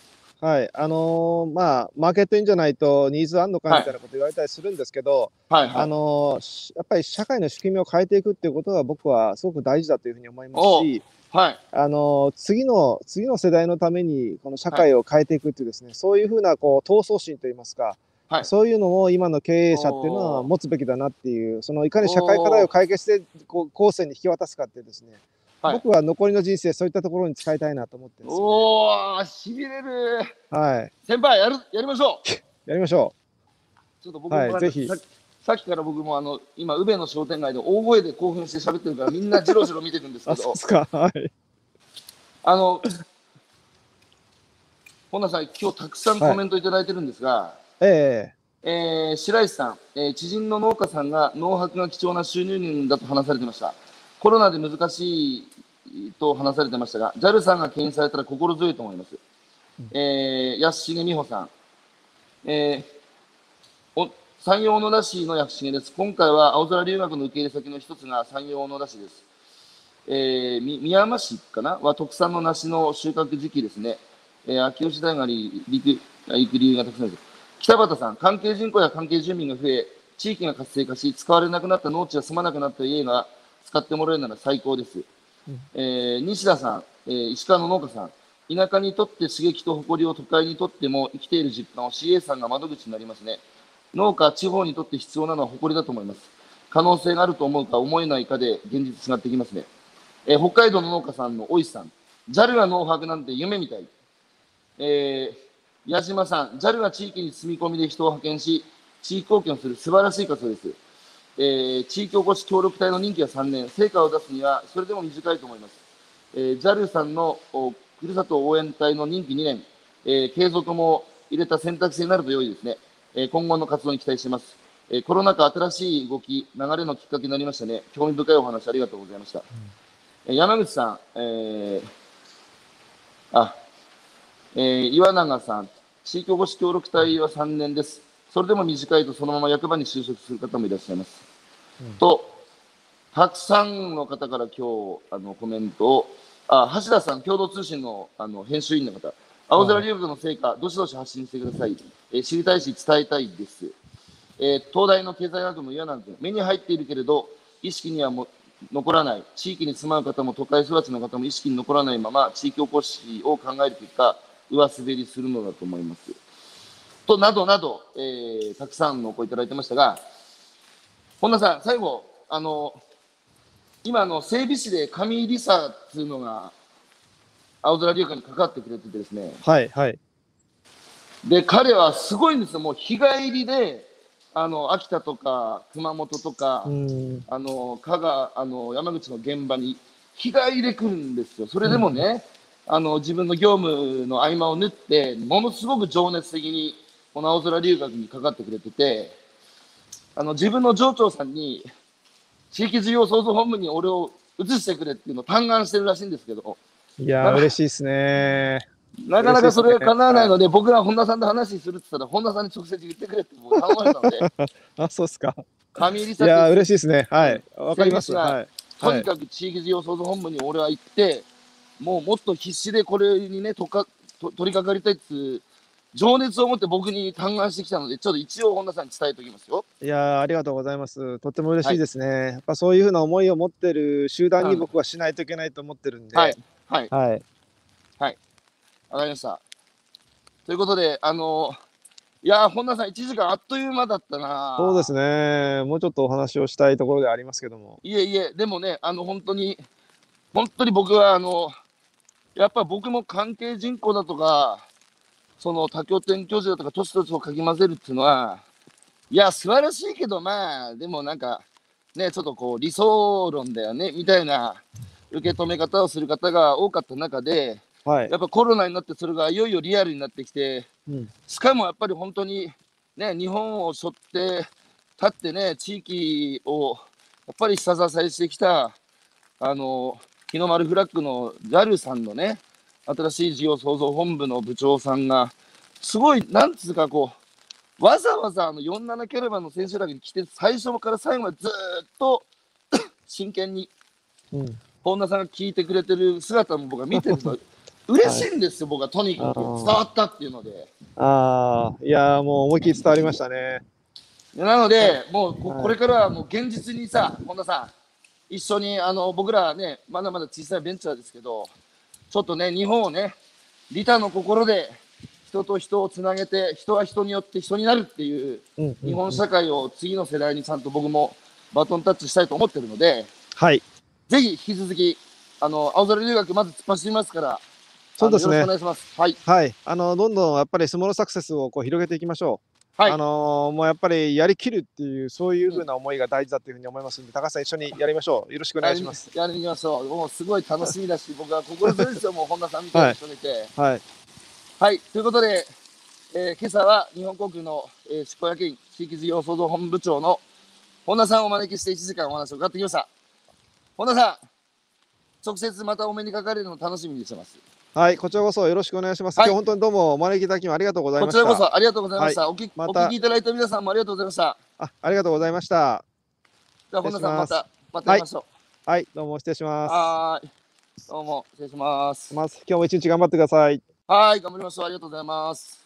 はい。あのーまあ、マーケットインじゃないとニーズあんのかみたいなこと言われたりするんですけど、はいはい。あのーしやっぱり社会の仕組みを変えていくっていうことが僕はすごく大事だというふうに思いますし、はい。あのー次の、次の世代のためにこの社会を変えていくっていうですね、そういうふうなこう闘争心といいますか、はいそういうのを今の経営者っていうのは持つべきだなっていう、そのいかに社会課題を解決してこう後世に引き渡すかってですね、はい僕は残りの人生そういったところに使いたいなと思ってるんですよね、おー、しびれる。はい。先輩、やる、やりましょう。やりましょちょっと僕もはいぜひささっきから僕もあの今、宇部の商店街で大声で興奮して喋ってるから、みんなじろじろ見てるんですう。あ、けどそうで、すか。はい。あの、本田さん、今日たくさんコメントいただいてるんですが、ええー白石さん、えー知人の農家さんが農泊が貴重な収入源だと話されてました。コロナで難しいと話されてましたが、JAL さんが牽引されたら心強いと思います。えー、安重美穂さん、えーお山陽小野田市の薬重です。今回は青空留学の受け入れ先の一つが山陽小野田市です。えー、み宮山市かな？は特産の梨の収穫時期ですね。えー、秋吉台がり陸行く理由がたくさんです。北畑さん、関係人口や関係住民が増え、地域が活性化し、使われなくなった農地や住まなくなった家が使ってもらえるなら最高です。えー西田さん、えー石川の農家さん、田舎にとって刺激と誇りを都会にとっても生きている実感を CA さんが窓口になりますね。農家、地方にとって必要なのは誇りだと思います。可能性があると思うか思えないかで現実違ってきますね。えー北海道の農家さんの大石さん、JAL が農泊なんて夢みたい。えー矢島さん、JAL が地域に住み込みで人を派遣し、地域貢献をする素晴らしい活動です。えー地域おこし協力隊の任期は3年、成果を出すにはそれでも短いと思います。えー JAL さんのおふるさと応援隊の任期2年、えー継続も入れた選択肢になると良いですね。えー今後の活動に期待しています。えーコロナ禍新しい動き、流れのきっかけになりましたね。興味深いお話ありがとうございました。えー山口さん、えーあ、えー岩永さん、地域おこし協力隊は3年です。それでも短いとそのまま役場に就職する方もいらっしゃいます。うんと、たくさんの方から今日あのコメントを、あ橋田さん、共同通信のあの編集員の方、青空留学の成果、どしどし発信してください。えー知りたいし伝えたいです。えー東大の経済学の岩永君、目に入っているけれど、意識にはも残らない、地域に住まう方も都会育ちの方も意識に残らないまま、地域おこしを考える結果、上滑りするのだと思います。と、などなど、えーたくさんのお声いただいてましたが、本田さん、最後、あの、今、あの、整備士で上井梨沙っていうのが、青空留学に関わってくれててですね、はい、はい。で、彼はすごいんですよ。もう日帰りで、あの、秋田とか熊本とか、うん。あの、香川、あの、山口の現場に日帰りで来るんですよ。それでもね、あの、自分の業務の合間を縫って、ものすごく情熱的に、この青空留学にかかってくれてて、あの、自分の上長さんに、地域事業創造本部に俺を移してくれっていうのを嘆願してるらしいんですけど、いやー、嬉しいですね。なかなかそれが叶わないので、僕が本田さんと話するって言ったら、本田さんに直接言ってくれって僕頼まれたので、あ、そうっすか。上入いやー、り嬉しいですね。はい。わかります。はい。とにかく地域事業創造本部に俺は行って、もうもっと必死でこれにね、とかと取り掛かりたいっていう情熱を持って僕に嘆願してきたので、ちょっと一応本田さんに伝えておきますよ。いやーありがとうございます。とっても嬉しいですね。やっぱそういうふうな思いを持ってる集団に僕はしないといけないと思ってるんで。はい。はい。はい。わかりました。ということで、あのいやー、本田さん、1時間あっという間だったな。そうですね。もうちょっとお話をしたいところではありますけども。いえいえ、でもね、あの、本当に、本当に僕は、あの、やっぱ僕も関係人口だとか、その多拠点居住だとか、都市と地をかき混ぜるっていうのは、いや、素晴らしいけど、まあ、でもなんか、ね、ちょっとこう、理想論だよね、みたいな受け止め方をする方が多かった中で、はい。やっぱコロナになって、それがいよいよリアルになってきて、うん。しかもやっぱり本当にね、日本を背負って立ってね、地域をやっぱり下支えしてきた、あの、日の丸フラッグの JAL さんのね、新しい事業創造本部の部長さんが、すごい、なんつうかこう、わざわざあの47キャラバンの選手だけに来て、最初から最後までずーっと 真剣にうん。本田さんが聞いてくれてる姿も僕は見てると嬉しいんですよ、僕はとにかく。伝わったっていうので。ああ、いやーもう思いっきり伝わりましたね。なので、もうこれからはもう現実にさ、本田さん、一緒にあの僕らね、まだまだ小さいベンチャーですけど、ちょっとね、日本をね、利他の心で人と人をつなげて、人は人によって人になるっていううんうんうん日本社会を次の世代にちゃんと僕もバトンタッチしたいと思ってるので、はい。ぜひ引き続き、あの青空留学まず突っ走りますから、そうですねあのよろしくお願いします。はい。はい。あの、どんどんやっぱりスモールサクセスをこう広げていきましょう。はいあのーもうやっぱりやりきるっていう、そういうふうな思いが大事だというふうに思いますので、高橋さん一緒にやりましょう。よろしくお願いします。やりましょう。もうすごい楽しみだし、僕は心強いですよ、もう本田さんみたいな人がいて。はい。はい、ということで、えー今朝は日本航空の、えー執行役員、地域事業創造本部長の本田さんをお招きして1時間お話を伺ってきました。本田さん、直接またお目にかかれるのを楽しみにしてます。はい。こちらこそよろしくお願いします。はい今日本当にどうもお招きいただきありがとうございこました。ちらこそありがとうございました。おきまたお聞きいただいた皆さんもありがとうございました。あありがとうございました。では本田さん、また、また会いましょはい。どうも失礼しう。ます。はーい。どうも、失礼します。まず今日も一日頑張ってください。はーい、頑張りましょう。ありがとうございます。